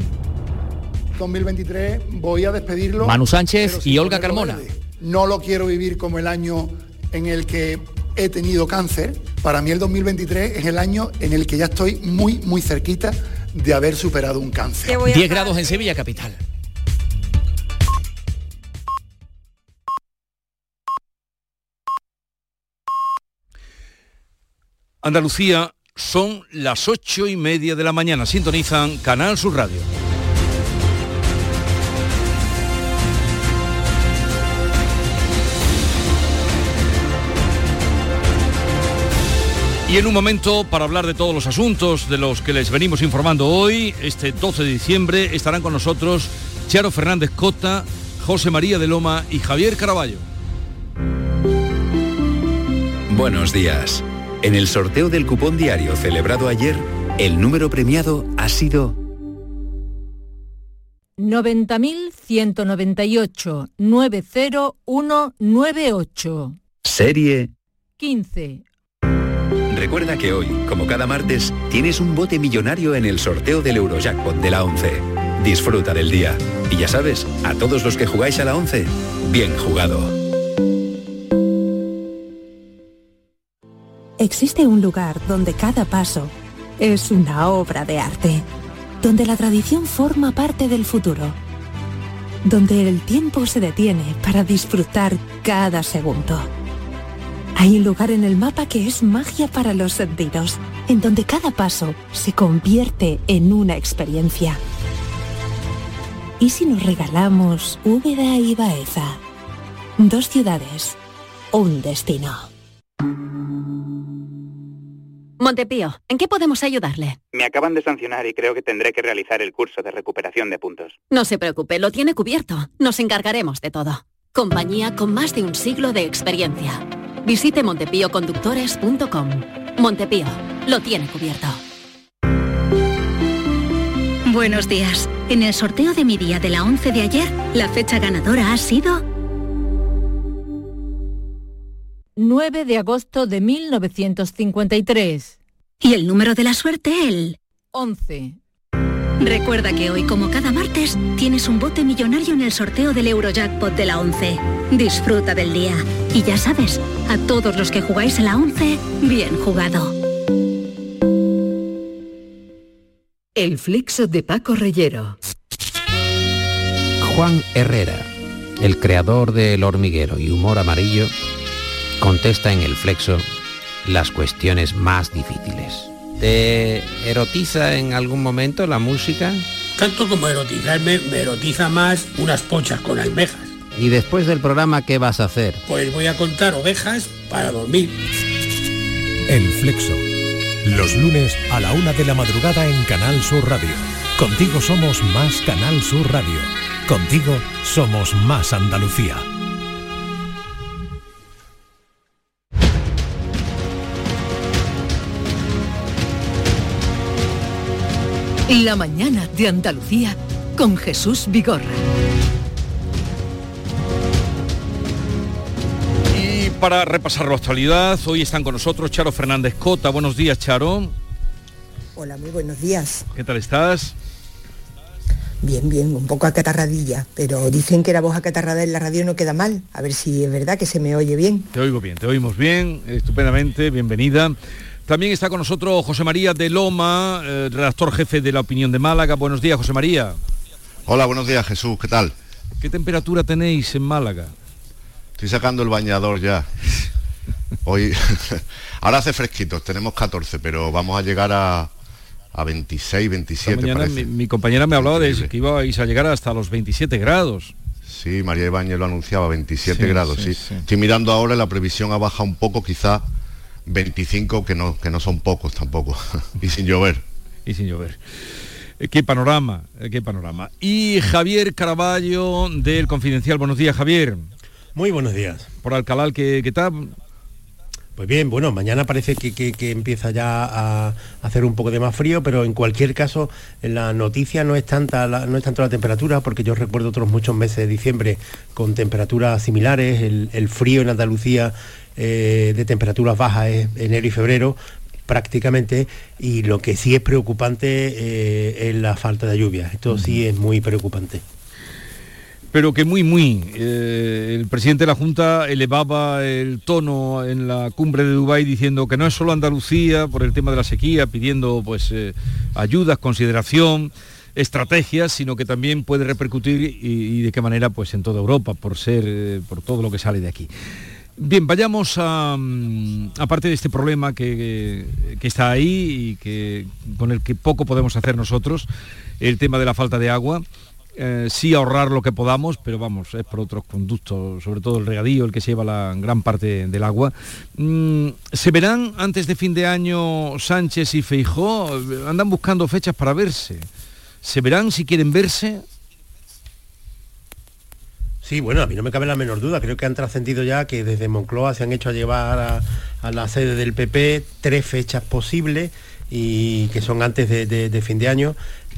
2023 voy a despedirlo. Manu Sánchez y Olga Carmona. Verde. No lo quiero vivir como el año en el que he tenido cáncer, para mí el 2023 es el año en el que ya estoy muy, muy cerquita de haber superado un cáncer. 10 grados en Sevilla capital. Andalucía son las ocho y media de la mañana. Sintonizan Canal Sur Radio. Y en un momento, para hablar de todos los asuntos de los que les venimos informando hoy, este 12 de diciembre, estarán con nosotros Charo Fernández Cota, José María de Loma y Javier Caraballo. Buenos días. En el sorteo del cupón diario celebrado ayer, el número premiado ha sido 90.198 90198. serie 15. Recuerda que hoy, como cada martes, tienes un bote millonario en el sorteo del Eurojackpot de la 11. Disfruta del día. Y ya sabes, a todos los que jugáis a la 11, bien jugado. Existe un lugar donde cada paso es una obra de arte, donde la tradición forma parte del futuro, donde el tiempo se detiene para disfrutar cada segundo. Hay un lugar en el mapa que es magia para los sentidos, en donde cada paso se convierte en una experiencia. ¿Y si nos regalamos Úbeda y Baeza? Dos ciudades, un destino. Montepío, ¿en qué podemos ayudarle? Me acaban de sancionar y creo que tendré que realizar el curso de recuperación de puntos. No se preocupe, lo tiene cubierto. Nos encargaremos de todo. Compañía con más de un siglo de experiencia. Visite montepíoconductores.com. Montepío, lo tiene cubierto. Buenos días. En el sorteo de mi día de la 11 de ayer, la fecha ganadora ha sido 9 de agosto de 1953. y el número de la suerte el 11. Recuerda que hoy, como cada martes, tienes un bote millonario en el sorteo del Eurojackpot de la 11. Disfruta del día. Y ya sabes, a todos los que jugáis a la 11, bien jugado. El flexo de Paco Reyero. Juan Herrera, el creador del hormiguero y humor amarillo, contesta en el flexo las cuestiones más difíciles. ¿Te erotiza en algún momento la música? Tanto como erotizarme, me erotiza más unas pochas con almejas. ¿Y después del programa qué vas a hacer? Pues voy a contar ovejas para dormir. El Flexo. Los lunes a la una de la madrugada en Canal Sur Radio. Contigo somos más Canal Sur Radio. Contigo somos más Andalucía. La mañana de Andalucía con Jesús Vigorra. Para repasar la actualidad, hoy están con nosotros Charo Fernández Cota. Buenos días, Charo. Hola, muy buenos días. ¿Qué tal estás? Bien, bien, un poco acatarradilla, pero dicen que la voz acatarrada en la radio no queda mal. A ver si es verdad que se me oye bien. Te oigo bien, te oímos bien, estupendamente, bienvenida. También está con nosotros José María de Loma, eh, redactor jefe de La Opinión de Málaga. Buenos días, José María. Hola, buenos días Jesús, ¿qué tal? ¿Qué temperatura tenéis en Málaga? Estoy sacando el bañador ya. Hoy, ahora hace fresquito, tenemos 14, pero vamos a llegar a, a 26, 27 Esta mañana parece. mi, mi compañera me hablaba de eso, que ibais a llegar hasta los 27 grados. Sí, María Ibáñez lo anunciaba, 27 Sí, grados, sí, sí, sí. Estoy mirando ahora, la previsión ha bajado un poco, quizá 25, que no, que no son pocos tampoco, y sin llover. Y sin llover. Eh, Qué panorama, eh, qué panorama. Y Javier Caraballo del Confidencial. Buenos días, Javier. Muy buenos días. Por Alcalá, ¿qué, qué tal? Pues bien, bueno, mañana parece que, que- que empieza ya a hacer un poco de más frío, pero en cualquier caso la noticia no es tanta la- no es tanto la temperatura, porque yo recuerdo otros muchos meses de diciembre con temperaturas similares, el, el frío en Andalucía eh, de temperaturas bajas es enero y febrero prácticamente, y lo que sí es preocupante eh, es la falta de lluvia. Esto sí es muy preocupante. Pero que muy, muy. eh, el presidente de la Junta elevaba el tono en la cumbre de Dubái diciendo que no es solo Andalucía por el tema de la sequía, pidiendo pues eh, ayudas, consideración, estrategias, sino que también puede repercutir y, de qué manera pues en toda Europa por ser eh, por todo lo que sale de aquí. Bien, vayamos a, mm, aparte de este problema que, que está ahí y que, con el que poco podemos hacer nosotros, el tema de la falta de agua, eh, sí ahorrar lo que podamos, pero vamos, es por otros conductos, sobre todo el regadío, el que se lleva la gran parte del agua. Mm, ¿Se verán antes de fin de año Sánchez y Feijó? Andan buscando fechas para verse. ¿Se verán si quieren verse? Sí, bueno, a mí no me cabe la menor duda. Creo que han trascendido ya que desde Moncloa se han hecho a llevar a, la sede del PP tres fechas posibles y que son antes de fin de año.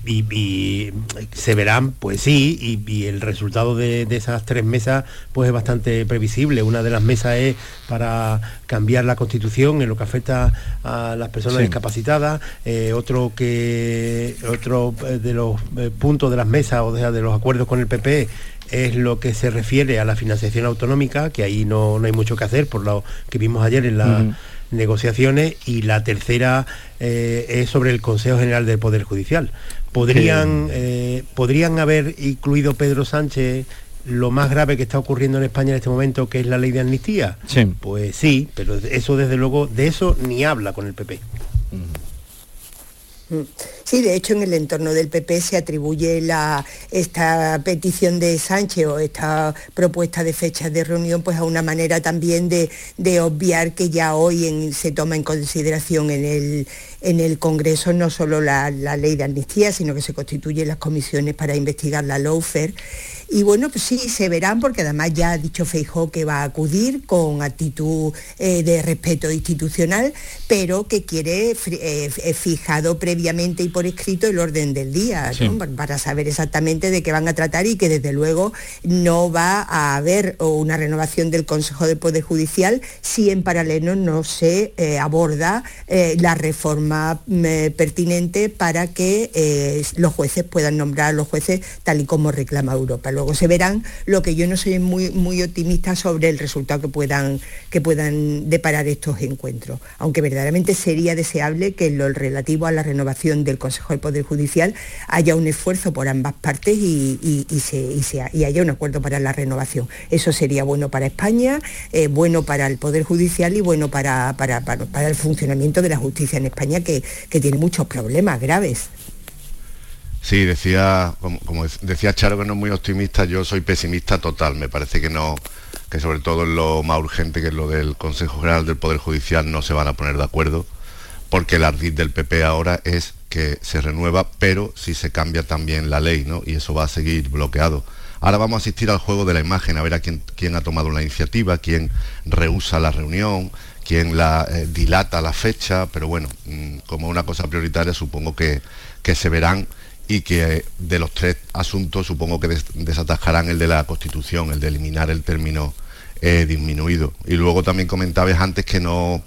Y, y se verán, pues sí, y, y el resultado de, de esas tres mesas pues es bastante previsible. Una de las mesas es para cambiar la constitución en lo que afecta a las personas Sí. discapacitadas, eh, otro que otro eh, de los eh, puntos de las mesas o sea, de los acuerdos con el PP es lo que se refiere a la financiación autonómica, que ahí no, no hay mucho que hacer por lo que vimos ayer en las Ujú. negociaciones, y la tercera eh, es sobre el Consejo General del Poder Judicial. ¿Podrían, eh, ¿Podrían haber incluido Pedro Sánchez lo más grave que está ocurriendo en España en este momento, que es la ley de amnistía? Sí. Pues sí, pero eso desde luego, de eso ni habla con el PP. Mm. Sí, de hecho en el entorno del PP se atribuye la, esta petición de Sánchez o esta propuesta de fechas de reunión pues a una manera también de, de obviar que ya hoy se toma en consideración en el, en el Congreso no solo la, la ley de amnistía, sino que se constituyen las comisiones para investigar la lawfare. Y bueno, pues sí, se verán porque además ya ha dicho Feijó que va a acudir con actitud eh, de respeto institucional, pero que quiere eh, eh, fijado previamente y por escrito el orden del día, Sí. ¿no? Pa- para saber exactamente de qué van a tratar y que desde luego no va a haber una renovación del Consejo de Poder Judicial si en paralelo no se eh, aborda la reforma mm, pertinente para que los jueces puedan nombrar a los jueces tal y como reclama Europa. Luego se verán lo que yo no soy muy, muy optimista sobre el resultado que puedan, que puedan deparar estos encuentros, aunque verdaderamente sería deseable que en lo relativo a la renovación del Consejo del Poder Judicial haya un esfuerzo por ambas partes y, y- y se- y haya un acuerdo para la renovación. Eso sería bueno para España, eh, bueno para el Poder Judicial y bueno para, para- para- para el funcionamiento de la justicia en España, que, que tiene muchos problemas graves. Sí, decía, como, decía Charo que no es muy optimista, yo soy pesimista total. Me parece que no, que sobre todo en lo más urgente que es lo del Consejo General del Poder Judicial no se van a poner de acuerdo, porque el ardid del PP ahora es que se renueva, pero si se cambia también la ley, ¿no? Y eso va a seguir bloqueado. Ahora vamos a asistir al juego de la imagen, a ver a quién, quién ha tomado la iniciativa, quién rehúsa la reunión, quién la eh, dilata la fecha, pero bueno, mm, como una cosa prioritaria supongo que, que se verán y que eh, de los tres asuntos supongo que des- desatajarán el de la Constitución, el de eliminar el término eh, disminuido. Y luego también comentabas antes que no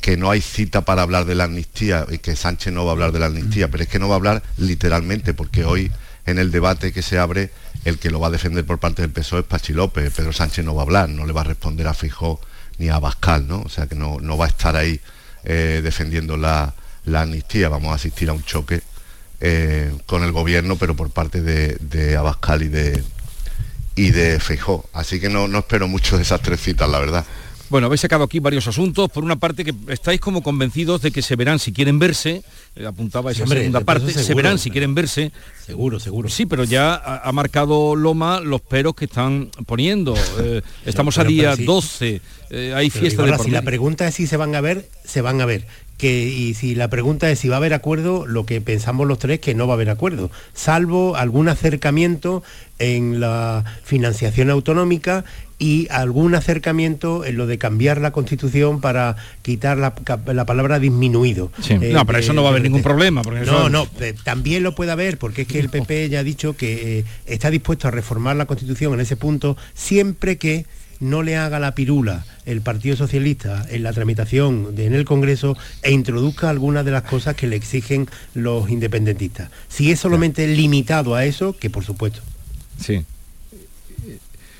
que no hay cita para hablar de la amnistía y que Sánchez no va a hablar de la amnistía, pero es que no va a hablar literalmente, porque hoy en el debate que se abre, el que lo va a defender por parte del PSOE es Pachi López, Pedro Sánchez no va a hablar, no le va a responder a Fijó ni a Bascal, ¿no? O sea que no, no va a estar ahí eh, defendiendo la, la amnistía, vamos a asistir a un choque eh, con el gobierno, pero por parte de, de Abascal y de y de Feijó. Así que no, no espero mucho de esas tres citas, la verdad. Bueno, habéis sacado aquí varios asuntos. Por una parte, que estáis como convencidos de que se verán si quieren verse. eh, apuntaba esa Sí, hombre, segunda parte. se verán si quieren verse. Seguro, seguro. Sí, pero ya ha, ha marcado Loma los peros que están poniendo. Eh, estamos pero- a día pero sí. 12. eh, hay Pero, fiesta de por si la pregunta es si se van a ver, se van a ver. Que, y si la pregunta es si va a haber acuerdo, lo que pensamos los tres que no va a haber acuerdo, salvo algún acercamiento en la financiación autonómica y algún acercamiento en lo de cambiar la constitución para quitar la, la palabra disminuido. Sí. Eh, No, pero eso no va a haber de- ningún problema, porque no, eso- no, eh, también lo puede haber, porque es que el PP ya ha dicho que eh, está dispuesto a reformar la Constitución en ese punto, siempre que no le haga la pirula el Partido Socialista en la tramitación de- en el Congreso e introduzca algunas de las cosas que le exigen los independentistas. Si es solamente limitado a eso, que por supuesto. Sí.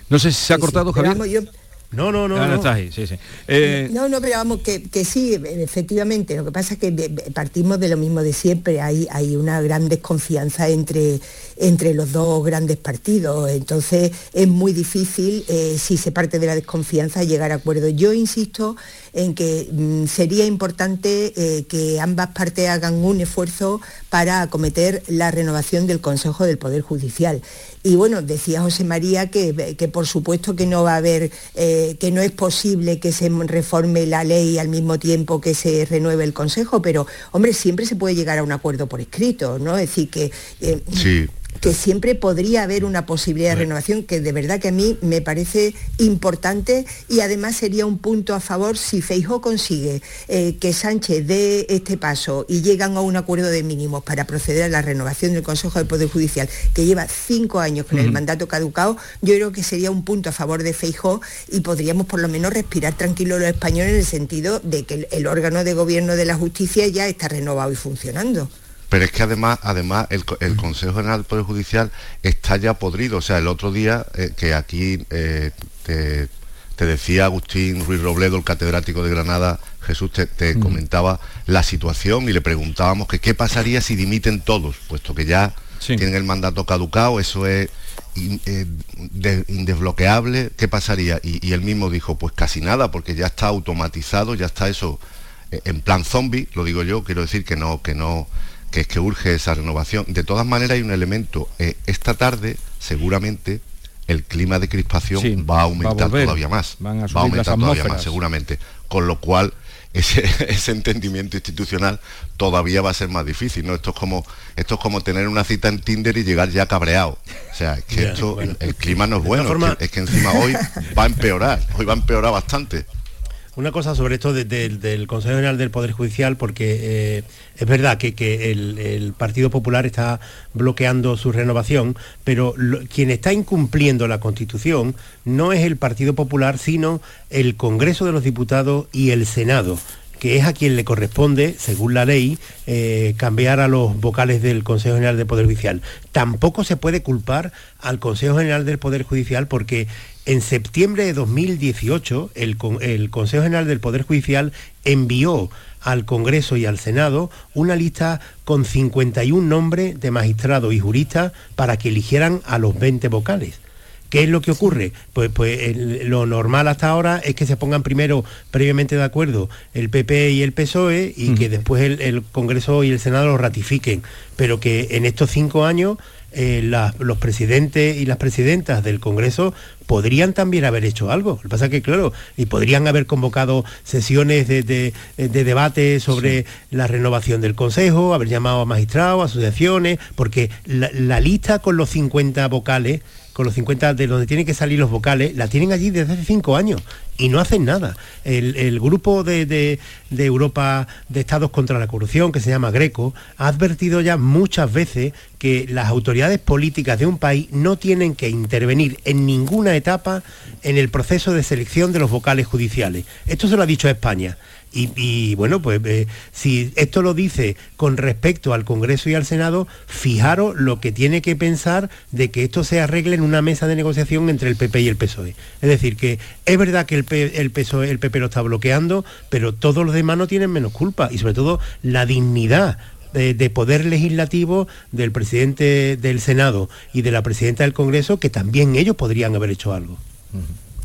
No sé si se ha cortado, Javier. No, no, no. Ah, no. está ahí, sí, sí. Eh, No, no, pero vamos, que, que sí, efectivamente. Lo que pasa es que de- partimos de lo mismo de siempre. Hay, hay una gran desconfianza entre, entre los dos grandes partidos. Entonces es muy difícil, eh, si se parte de la desconfianza, llegar a acuerdos. Yo insisto en que mm, sería importante eh, que ambas partes hagan un esfuerzo para acometer la renovación del Consejo del Poder Judicial. Y bueno, decía José María que, que por supuesto que no va a haber, eh, que no es posible que se reforme la ley al mismo tiempo que se renueve el Consejo, pero hombre, siempre se puede llegar a un acuerdo por escrito, ¿no? Es decir, que eh, Sí, que siempre podría haber una posibilidad de renovación que de verdad que a mí me parece importante y además sería un punto a favor si Feijó consigue eh, que Sánchez dé este paso y llegan a un acuerdo de mínimos para proceder a la renovación del Consejo del Poder Judicial que lleva cinco años con el mandato caducado, yo creo que sería un punto a favor de Feijó y podríamos por lo menos respirar tranquilos los españoles en el sentido de que el, el órgano de gobierno de la justicia ya está renovado y funcionando. Pero es que además, además el, co- el Consejo General del Poder Judicial está ya podrido. O sea, el otro día eh, que aquí eh, te, te decía Agustín Ruiz Robledo, el catedrático de Granada, Jesús te, te comentaba la situación y le preguntábamos que qué pasaría si dimiten todos, puesto que ya tienen el mandato caducado, eso es eh, de- indesbloqueable, ¿qué pasaría? Y, y él mismo dijo, pues casi nada, porque ya está automatizado, ya está eso en plan zombie, lo digo yo, quiero decir que no, que no, que es que urge esa renovación. De todas maneras hay un elemento, eh, esta tarde seguramente el clima de crispación Sí, va a aumentar va a volver. todavía más, Van a va a subir las aumentar todavía más atmósferas. seguramente, con lo cual ese, ese entendimiento institucional todavía va a ser más difícil, ¿no? Esto es como esto es como tener una cita en Tinder y llegar ya cabreado. O sea, es que esto, bueno. el, el clima no es De bueno, que, es que encima hoy va a empeorar, hoy va a empeorar bastante. Una cosa sobre esto de- de- del Consejo General del Poder Judicial, porque eh, es verdad que, el, Partido Popular está bloqueando su renovación, pero quien está incumpliendo la Constitución no es el Partido Popular, sino el Congreso de los Diputados y el Senado que es a quien le corresponde, según la ley, eh, cambiar a los vocales del Consejo General del Poder Judicial. Tampoco se puede culpar al Consejo General del Poder Judicial porque en septiembre de 2018 el, con- el Consejo General del Poder Judicial envió al Congreso y al Senado una lista con 51 nombres de magistrados y juristas para que eligieran a los 20 vocales. ¿Qué es lo que ocurre? Pues, pues el- lo normal hasta ahora es que se pongan primero previamente de acuerdo el PP y el PSOE y que después el, el Congreso y el Senado lo ratifiquen. Pero que en estos cinco años eh, la- los presidentes y las presidentas del Congreso podrían también haber hecho algo. Lo que pasa es que, claro, y podrían haber convocado sesiones de, de- de debate sobre la renovación del Consejo, haber llamado a magistrados, asociaciones, porque la, la lista con los 50 vocales con los 50 de donde tienen que salir los vocales, la tienen allí desde hace cinco años y no hacen nada. El, grupo de, de- de Europa de Estados contra la Corrupción, que se llama Greco, ha advertido ya muchas veces que las autoridades políticas de un país no tienen que intervenir en ninguna etapa en el proceso de selección de los vocales judiciales. Esto se lo ha dicho España. Y, bueno, pues eh, si esto lo dice con respecto al Congreso y al Senado, fijaros lo que tiene que pensar de que esto se arregle en una mesa de negociación entre el PP y el PSOE. Es decir, que es verdad que el, PSOE, el PP lo está bloqueando, pero todos los demás no tienen menos culpa y sobre todo la dignidad de poder legislativo del presidente del Senado y de la presidenta del Congreso, que también ellos podrían haber hecho algo.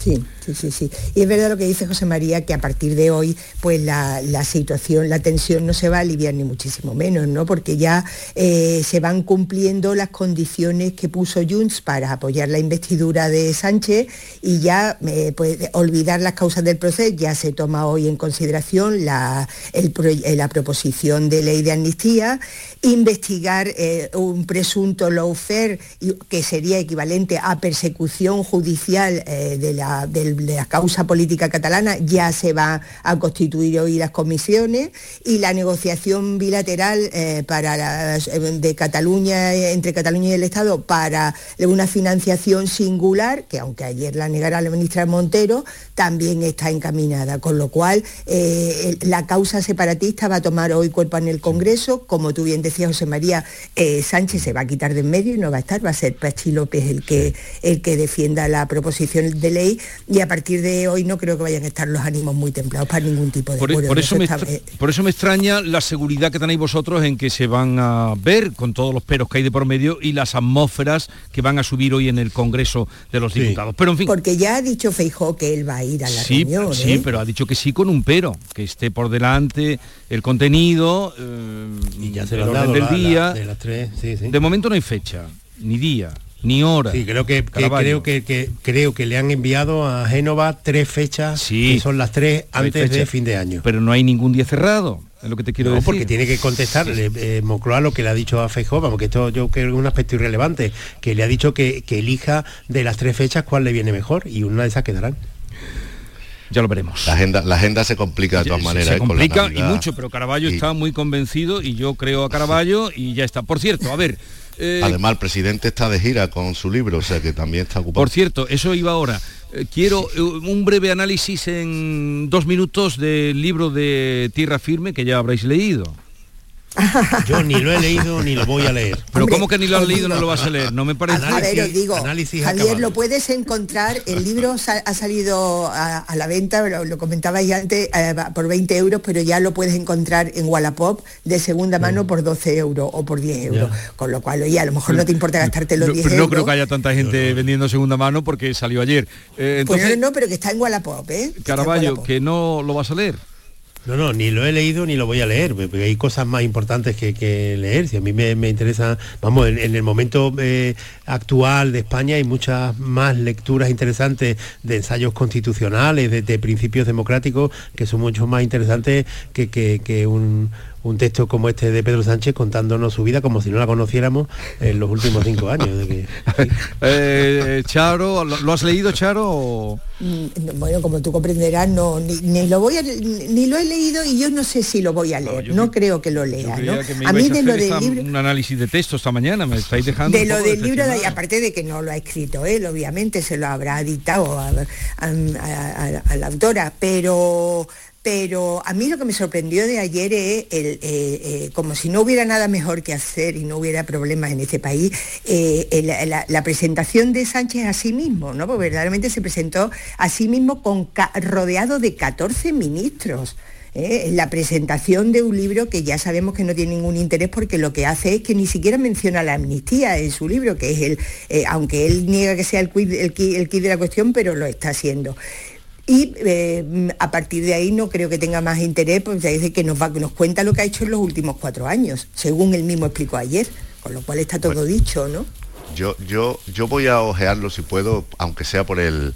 Sí, sí, sí, sí. Y es verdad lo que dice José María, que a partir de hoy, pues la, situación, la tensión no se va a aliviar ni muchísimo menos, ¿no? Porque ya eh, se van cumpliendo las condiciones que puso Junts para apoyar la investidura de Sánchez y ya, eh, pues, olvidar las causas del proceso, ya se toma hoy en consideración la, el eh, la proposición de ley de amnistía, investigar un presunto lawfare, que sería equivalente a persecución judicial de la la, de la causa política catalana, ya se va a constituir hoy las comisiones y la negociación bilateral eh, para eh, de Cataluña, eh, entre Cataluña y el Estado para una financiación singular, que aunque ayer la negara la ministra Montero, también está encaminada, con lo cual eh, la causa separatista va a tomar hoy cuerpo en el Congreso, como tú bien decías, José María, eh, Sánchez se va a quitar de en medio y no va a estar, va a ser Pachi López el que, el que defienda la proposición de ley y a partir de hoy no creo que vayan a estar los ánimos muy templados para ningún tipo de Por, acuerdo. por eso me eh, por eso me extraña la seguridad que tenéis vosotros en que se van a ver con todos los peros que hay de por medio y las atmósferas que van a subir hoy en el Congreso de los Diputados. Pero en fin, Porque ya ha dicho Feijó que él va a ir a la sí, reunión. sí, ¿eh? pero ha dicho que sí con un pero, que esté por delante el contenido, y ya se el lo han orden dado del la- la- día. de las tres, sí, sí. De momento no hay fecha, ni día, ni hora. Sí, creo que, creo que, que- creo que le han enviado a Génova tres fechas que son las tres antes de fin de año. Pero no hay ningún día cerrado, es lo que te quiero No, decir. porque tiene que contestarle eh, Moncloa lo que le ha dicho a Feijóo, vamos, que esto yo creo que es un aspecto irrelevante, que le ha dicho que, que elija de las tres fechas cuál le viene mejor y una de esas quedarán. Ya lo veremos. La agenda, la agenda se complica de todas Se- maneras. Se ¿eh? con la complica y mucho, pero Caraballo Y- está muy convencido y yo creo a Caraballo y ya está. Por cierto, a ver, eh, Además, el presidente está de gira con su libro, o sea que también está ocupado. por cierto, eso iba ahora. Eh, quiero eh, un breve análisis en dos minutos del libro de Tierra Firme que ya habréis leído. Yo ni lo he leído ni lo voy a leer. Pero Hombre, ¿cómo que ni lo has leído no lo vas a leer? No me parece. a ver, os digo, análisis Javier, acabado. lo puedes encontrar, el libro ha salido a, a la venta, lo, lo comentabais antes, eh, por 20 euros, pero ya lo puedes encontrar en Wallapop de segunda mano por 12 euros o por 10 euros. Con lo cual, oye, a lo mejor no te importa gastarte los No, 10 pero no euros. creo que haya tanta gente vendiendo segunda mano porque salió ayer. Eh, Pues entonces, no, no, pero que está en Wallapop, ¿eh? Caraballo, que no lo vas a leer. No, no, ni lo he leído ni lo voy a leer, porque hay cosas más importantes que, leer. Si a mí me, interesa, vamos, en, en el momento eh, actual de España hay muchas más lecturas interesantes de ensayos constitucionales, de, principios democráticos, que son mucho más interesantes que un, un texto como este de Pedro Sánchez contándonos su vida como si no la conociéramos en los últimos cinco años. de que- Eh, Charo, ¿lo, lo has leído, Charo? o- Mm, Bueno, como tú comprenderás, no, ni, ni lo voy a, ni, ni lo he leído y yo no sé si lo voy a leer. No, creo que lo lea, ¿no? que A mí de lo del esta- libro. un análisis de texto esta mañana, me estáis dejando. de lo del libro de, aparte de que no lo ha escrito él obviamente se lo habrá dictado a, a- a- a la autora pero pero a mí lo que me sorprendió de ayer es el, eh, eh, como si no hubiera nada mejor que hacer y no hubiera problemas en este país, eh, la, presentación de Sánchez a sí mismo, ¿no? Porque verdaderamente se presentó a sí mismo rodeado de 14 ministros. la presentación de un libro que ya sabemos que no tiene ningún interés porque lo que hace es que ni siquiera menciona la amnistía en su libro, que es el, aunque él niega que sea el quid, el, qui- el quid de la cuestión, pero lo está haciendo. Y eh, a partir de ahí no creo que tenga más interés, porque dice que nos, va, nos cuenta lo que ha hecho en los últimos cuatro años, según él mismo explicó ayer, con lo cual está todo dicho, ¿no? Yo, yo, yo voy a ojearlo si puedo, aunque sea por el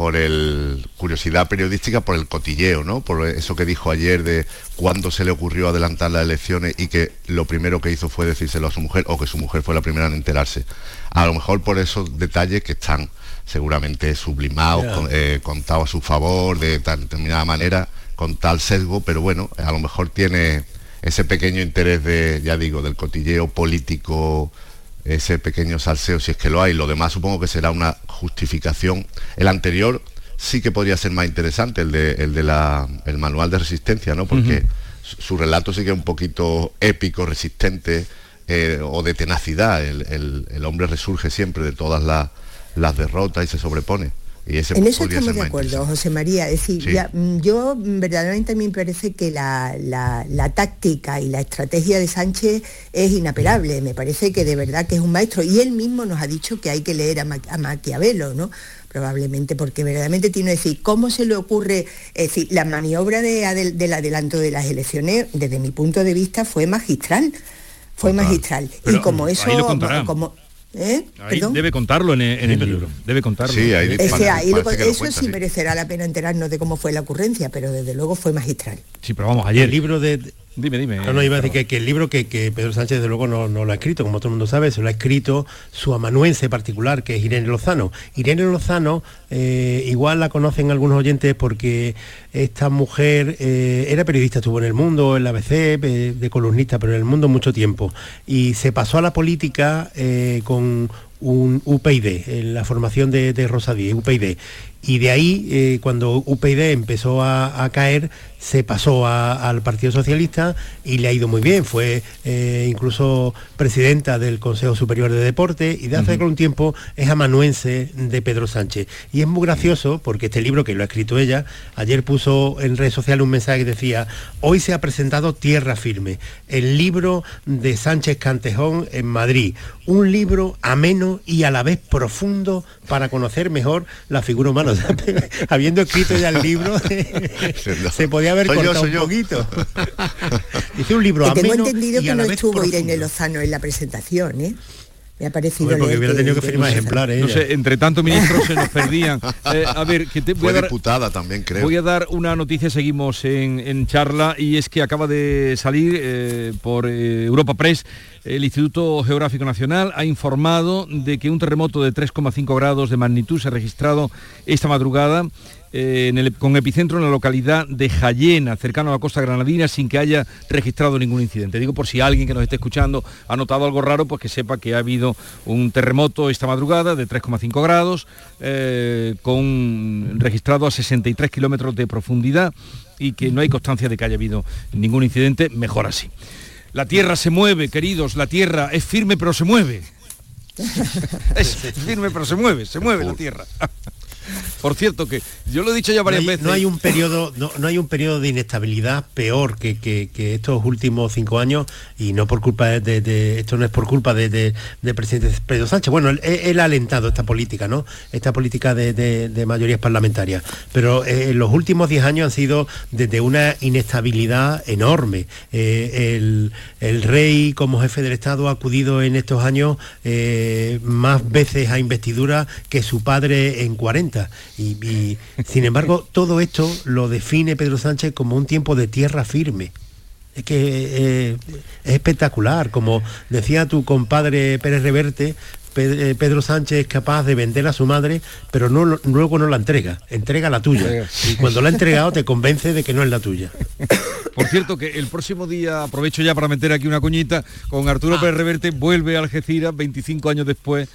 por el curiosidad periodística, por el cotilleo, ¿no? Por eso que dijo ayer de cuándo se le ocurrió adelantar las elecciones y que lo primero que hizo fue decírselo a su mujer o que su mujer fue la primera en enterarse. A lo mejor por esos detalles que están seguramente sublimados, con- eh, contados a su favor de tan determinada manera, con tal sesgo, pero bueno, a lo mejor tiene ese pequeño interés de, ya digo, del cotilleo político ese pequeño salseo si es que lo hay. Lo demás supongo que será una justificación. El anterior sí que podría ser más interesante, el de, el de la, el manual de resistencia, ¿no? Porque su, su relato sí que es un poquito épico, resistente eh, o de tenacidad. El, el- el hombre resurge siempre de todas las, las derrotas y se sobrepone. Y ese En eso estamos de acuerdo, José María. Es decir, Sí. ya, mm, yo mm, verdaderamente a mí me parece que la, la- la táctica y la estrategia de Sánchez es inapelable. Me parece que de verdad que es un maestro. Y él mismo nos ha dicho que hay que leer a, Ma- a Maquiavelo, ¿no? Probablemente porque verdaderamente tiene que decir, ¿cómo se le ocurre? Es decir, la maniobra de adel- del adelanto de las elecciones, desde mi punto de vista, fue magistral. Fue magistral. Pero y como ahí eso... como, ¿eh? Debe contarlo en, el- en el libro. Debe contarlo. Sí, ahí ahí lo- lo eso cuenta, sí sí. merecerá la pena enterarnos de cómo fue la ocurrencia, pero desde luego fue magistral. Sí, pero vamos, ayer. El libro de, Dime, dime. No, no, iba a decir que, el libro que, Pedro Sánchez desde luego no, lo ha escrito, como todo el mundo sabe, se lo ha escrito su amanuense particular, que es Irene Lozano. Irene Lozano, eh, igual la conocen algunos oyentes porque esta mujer eh, era periodista, estuvo en el mundo, en la ABC, eh, de columnista, pero en el mundo mucho tiempo. Y se pasó a la política eh, con un UPyD, en la formación de, de Rosa Díez, UPyD. Y de ahí, eh, cuando UPyD empezó a caer, se pasó a- al Partido Socialista y le ha ido muy bien. Fue eh, incluso presidenta del Consejo Superior de Deporte y de hace un tiempo es amanuense de Pedro Sánchez. Y es muy gracioso porque este libro que lo ha escrito ella, ayer puso en redes sociales un mensaje que decía, hoy se ha presentado Tierra Firme, el libro de Sánchez Cantejón en Madrid. Un libro ameno y a la vez profundo para conocer mejor la figura humana. O sea, habiendo escrito ya el libro, se podía haber Soy yo, cortado soy un yo. poquito. Dice un libro Que tengo ameno entendido y que a la no vez estuvo profundo. Irene Lozano en la presentación, ¿eh? Me ha parecido Hombre, porque hubiera tenido que firmar ejemplares. No sé, entre tanto ministros se nos perdían. Eh, a ver, que te voy Fue a dar- diputada también, creo. Voy a dar una noticia, seguimos en, en charla, y es que acaba de salir eh, por eh, Europa Press, el Instituto Geográfico Nacional ha informado de que un terremoto de 3,5 grados de magnitud se ha registrado esta madrugada eh, en el- con epicentro en la localidad de Jayena, cercano a la costa granadina, sin que haya registrado ningún incidente. Digo por si alguien que nos esté escuchando ha notado algo raro, pues que sepa que ha habido un terremoto esta madrugada de 3,5 grados, eh, con registrado a 63 kilómetros de profundidad y que no hay constancia de que haya habido ningún incidente, mejor así. La tierra se mueve, queridos, la tierra es firme pero se mueve. es firme pero se mueve, se mueve la tierra. Por cierto que yo lo he dicho ya varias no hay, veces. no hay un periodo no, no hay un periodo de inestabilidad peor que, que- que estos últimos cinco años y no por culpa de, de- de- esto no es por culpa de, de- del presidente Pedro Sánchez. Bueno él, él ha alentado esta política no esta política de, mayorías parlamentarias. Pero eh, los últimos 10 años han sido desde una inestabilidad enorme. Eh, el, el rey como jefe del estado ha acudido en estos años eh, más veces a investidura que su padre en 40 y, y, sin embargo todo esto lo define Pedro Sánchez como un tiempo de tierra firme es que eh, es espectacular como decía tu compadre Pérez Reverte eh, Pedro Sánchez es capaz de vender a su madre, pero no, luego no la entrega, entrega la tuya. Y cuando la ha entregado te convence de que no es la tuya. Por cierto, que el próximo día, aprovecho ya para meter aquí una cuñita, con Arturo Ah. Pérez Reverte vuelve a Algeciras 25 años después,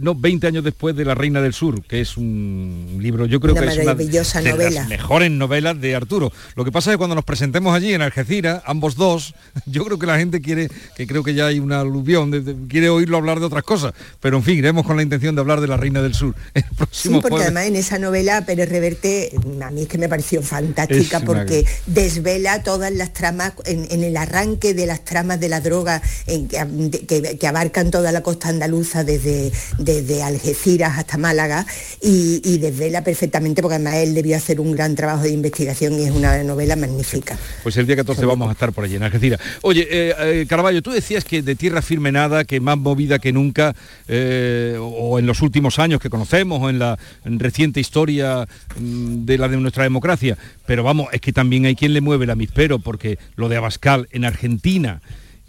no, 20 años después de La Reina del Sur, que es un libro, yo creo Una que es una de novela. las mejores novelas de Arturo. Lo que pasa es que cuando nos presentemos allí en Algeciras, ambos dos, yo creo que la gente quiere, que creo que ya hay una aluvión, de- de- quiere oírlo hablar de otras cosas, pero en fin, iremos con la intención de hablar de La Reina del Sur el Sí, próximo porque jueves. además en esa novela Pérez Reverte, a mí es que me pareció fantástica Es porque desvela todas las tramas, en, en el arranque de las tramas de la droga en que, de- que- que abarcan toda la costa andaluza desde, desde Algeciras hasta Málaga y, y desvela perfectamente porque además él debió hacer un gran trabajo de investigación y es una novela magnífica. Pues el día 14 vamos a estar por allí en Algeciras. Oye, eh, eh, Caraballo, tú decías que de tierra firme nada, que más movida que nunca, eh, o en los últimos años que conocemos, o en la en reciente historia mm, de la de nuestra democracia. Pero vamos, es que también hay quien le mueve el avispero, porque lo de Abascal en Argentina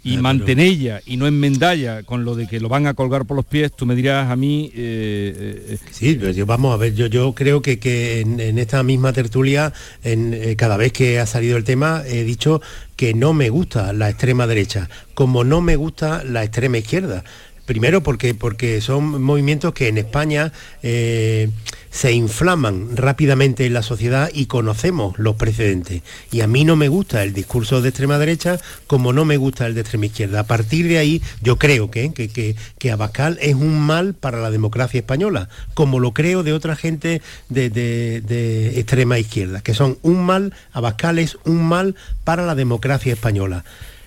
y Mantenella y no en Mendalla, con lo de que lo van a colgar por los pies, tú me dirás a mí... eh, eh, Sí, pues yo- vamos a ver, yo, yo creo que, que en, en esta misma tertulia, en, eh, cada vez que ha salido el tema, he dicho que no me gusta la extrema derecha, como no me gusta la extrema izquierda. Primero porque, porque son movimientos que en España eh, se inflaman rápidamente en la sociedad y conocemos los precedentes. Y a mí no me gusta el discurso de extrema derecha como no me gusta el de extrema izquierda. A partir de ahí yo creo que, que, que, que Abascal es un mal para la democracia española, como lo creo de otra gente de, de- de extrema izquierda, que son un mal, Abascal es un mal para la democracia española.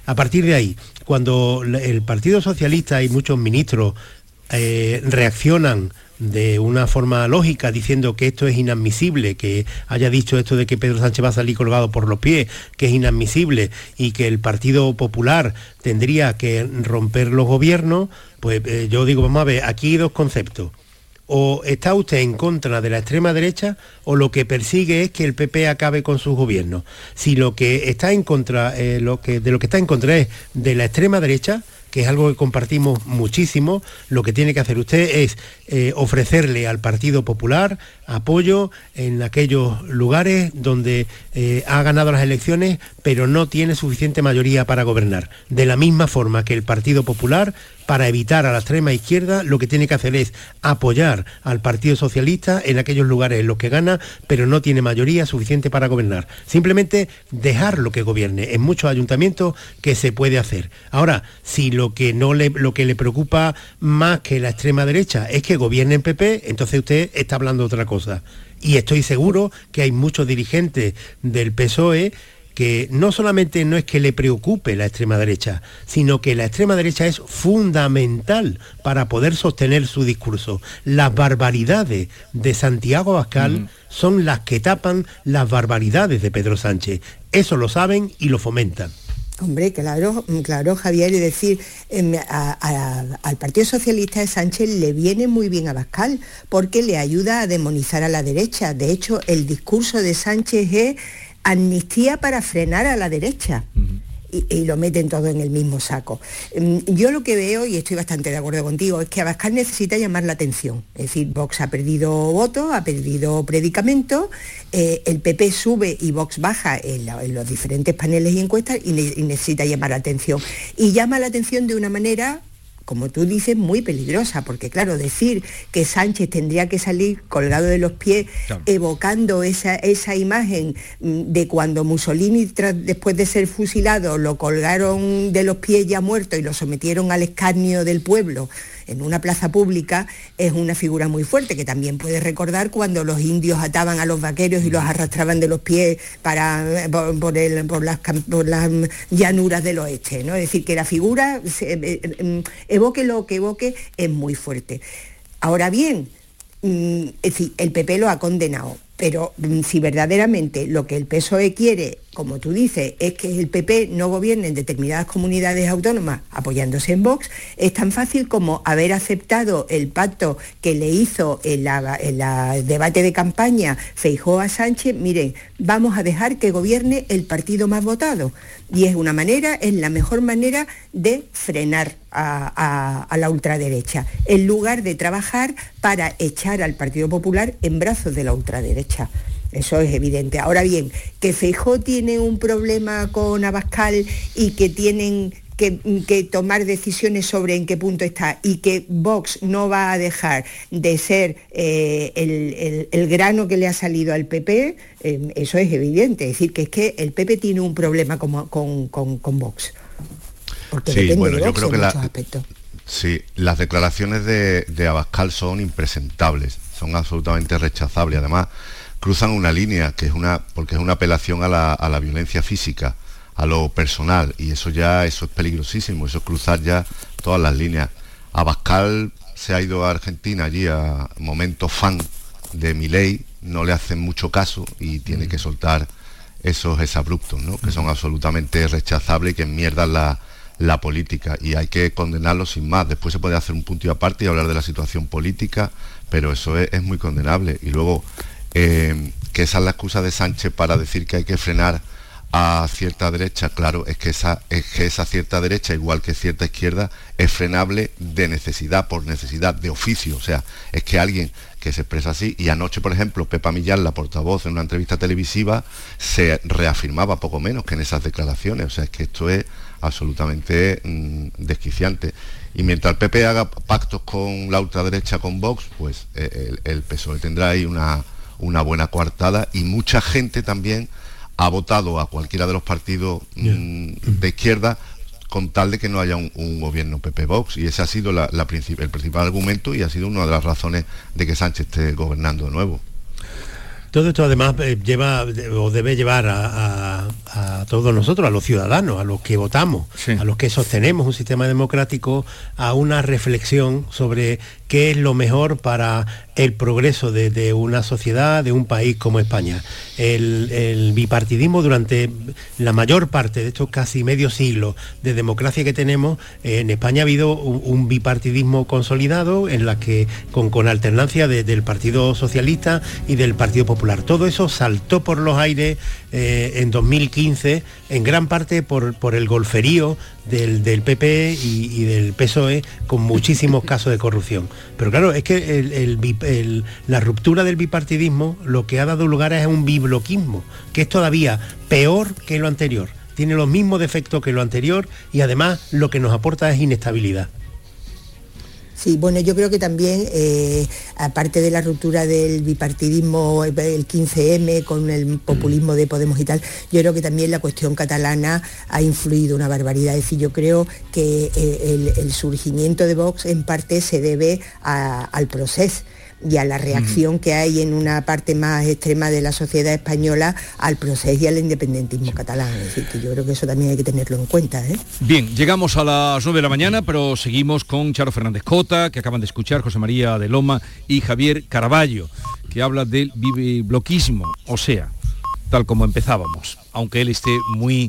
A partir de ahí, cuando el Partido Socialista y muchos ministros eh, reaccionan de una forma lógica diciendo que esto es inadmisible, que haya dicho esto de que Pedro Sánchez va a salir colgado por los pies, que es inadmisible y que el Partido Popular tendría que romper los gobiernos, pues eh, yo digo, vamos a ver, aquí hay dos conceptos. O está usted en contra de la extrema derecha o lo que persigue es que el PP acabe con sus gobiernos. Si lo que está en contra, eh, de lo que está en contra es de la extrema derecha, que es algo que compartimos muchísimo, lo que tiene que hacer usted es eh, ofrecerle al Partido Popular apoyo en aquellos lugares donde eh, ha ganado las elecciones, pero no tiene suficiente mayoría para gobernar. De la misma forma que el Partido Popular para evitar a la extrema izquierda, lo que tiene que hacer es apoyar al Partido Socialista en aquellos lugares en los que gana, pero no tiene mayoría suficiente para gobernar. Simplemente dejar lo que gobierne. En muchos ayuntamientos que se puede hacer. Ahora, si lo que, no le, lo que le preocupa más que la extrema derecha es que gobierne en PP, entonces usted está hablando de otra cosa. Y estoy seguro que hay muchos dirigentes del PSOE que no solamente no es que le preocupe la extrema derecha, sino que la extrema derecha es fundamental para poder sostener su discurso. Las barbaridades de Santiago Abascal son las que tapan las barbaridades de Pedro Sánchez. Eso lo saben y lo fomentan. Hombre, claro, claro, Javier, y decir, em, al Partido Socialista de Sánchez le viene muy bien a Bascal, porque le ayuda a demonizar a la derecha. De hecho, el discurso de Sánchez es amnistía para frenar a la derecha. Y, lo meten todo en el mismo saco. Mm, yo lo que veo, y estoy bastante de acuerdo contigo, es que Abascal necesita llamar la atención. Es decir, Vox ha perdido votos, ha perdido predicamento, eh, el PP sube y Vox baja en, los diferentes paneles y encuestas y necesita llamar la atención. Y llama la atención de una manera como tú dices, muy peligrosa, porque claro, decir que Sánchez tendría que salir colgado de los pies, evocando esa, esa, imagen mm, de cuando Mussolini, después de ser fusilado, lo colgaron de los pies ya muerto y lo sometieron al escarnio del pueblo, en una plaza pública es una figura muy fuerte, que también puede recordar cuando los indios ataban a los vaqueros y los arrastraban de los pies para, por, las, llanuras del oeste. ¿no? Es decir, que la figura, eh, eh, evoque lo que evoque, es muy fuerte. Ahora bien, mm, el PP lo ha condenado, pero mm, si verdaderamente lo que el PSOE quiere como tú dices, es que el PP no gobierne en determinadas comunidades autónomas apoyándose en Vox, es tan fácil como haber aceptado el pacto que le hizo en la, debate de campaña Feijó a Sánchez, miren, vamos a dejar que gobierne el partido más votado. Y es una manera, es la mejor manera de frenar a la ultraderecha, en lugar de trabajar para echar al Partido Popular en brazos de la ultraderecha. Eso es evidente. Ahora bien, que Feijó tiene un problema con Abascal y que tienen que, tomar decisiones sobre en qué punto está y que Vox no va a dejar de ser eh, el, grano que le ha salido al PP, eh, eso es evidente. Es decir, que es que el PP tiene un problema con, con, Vox. sí, bueno, yo creo que sí, las declaraciones de, de Abascal son impresentables, son absolutamente rechazables. Además, cruzan una línea que es una, porque es una apelación a la, violencia física, a lo personal, y eso ya, eso es peligrosísimo, eso es cruzar ya todas las líneas. Abascal se ha ido a Argentina allí a momento fan de Milei, no le hacen mucho caso y tiene que soltar esos exabruptos, ¿no? que son absolutamente rechazables y que mierdan la, la política y hay que condenarlo sin más. Después se puede hacer un punto y aparte y hablar de la situación política, pero eso es, es muy condenable. Y luego eh, que esa es la excusa de Sánchez para decir que hay que frenar a cierta derecha, claro, es que, esa, es que esa cierta derecha, igual que cierta izquierda, es frenable de necesidad, por necesidad, de oficio. O sea, es que alguien que se expresa así, y anoche, por ejemplo, Pepa Millán, la portavoz, en una entrevista televisiva, se reafirmaba poco menos que en esas declaraciones. O sea, es que esto es absolutamente mm, desquiciante. Y mientras el PP haga pactos con la ultraderecha, con Vox, pues eh, el, el PSOE tendrá ahí una una buena coartada y mucha gente también ha votado a cualquiera de los partidos mm, de izquierda con tal de que no haya un, gobierno PP Vox y ese ha sido la, el principal argumento y ha sido una de las razones de que Sánchez esté gobernando de nuevo. Todo esto además eh, lleva o debe llevar a, a, todos nosotros, a los ciudadanos, a los que votamos, a los que sostenemos un sistema democrático, a una reflexión sobre qué es lo mejor para el progreso de, una sociedad, de un país como España. El, bipartidismo durante la mayor parte de estos casi medio siglo de democracia que tenemos, en España ha habido un, bipartidismo consolidado en la que con, con alternancia del Partido Socialista y del Partido Popular. Todo eso saltó por los aires eh, en 2015, en gran parte por, por el golferío del, PP y, del PSOE con muchísimos casos de corrupción. Pero claro, es que la ruptura del bipartidismo lo que ha dado lugar es un bibloquismo, que es todavía peor que lo anterior. Tiene los mismos defectos que lo anterior y además lo que nos aporta es inestabilidad. Sí, bueno, yo creo que también, eh, aparte de la ruptura del bipartidismo, el 15M con el populismo de Podemos y tal, yo creo que también la cuestión catalana ha influido una barbaridad. Es decir, yo creo que eh, el, surgimiento de Vox en parte se debe al proceso y a la reacción que hay en una parte más extrema de la sociedad española al proceso y al independentismo catalán. Es decir, que yo creo que eso también hay que tenerlo en cuenta. ¿eh? Bien, llegamos a las 9 de la mañana, pero seguimos con Charo Fernández Cota, que acaban de escuchar, José María de Loma y Javier Caraballo, que habla del bloquismo, o sea, tal como empezábamos, aunque él esté muy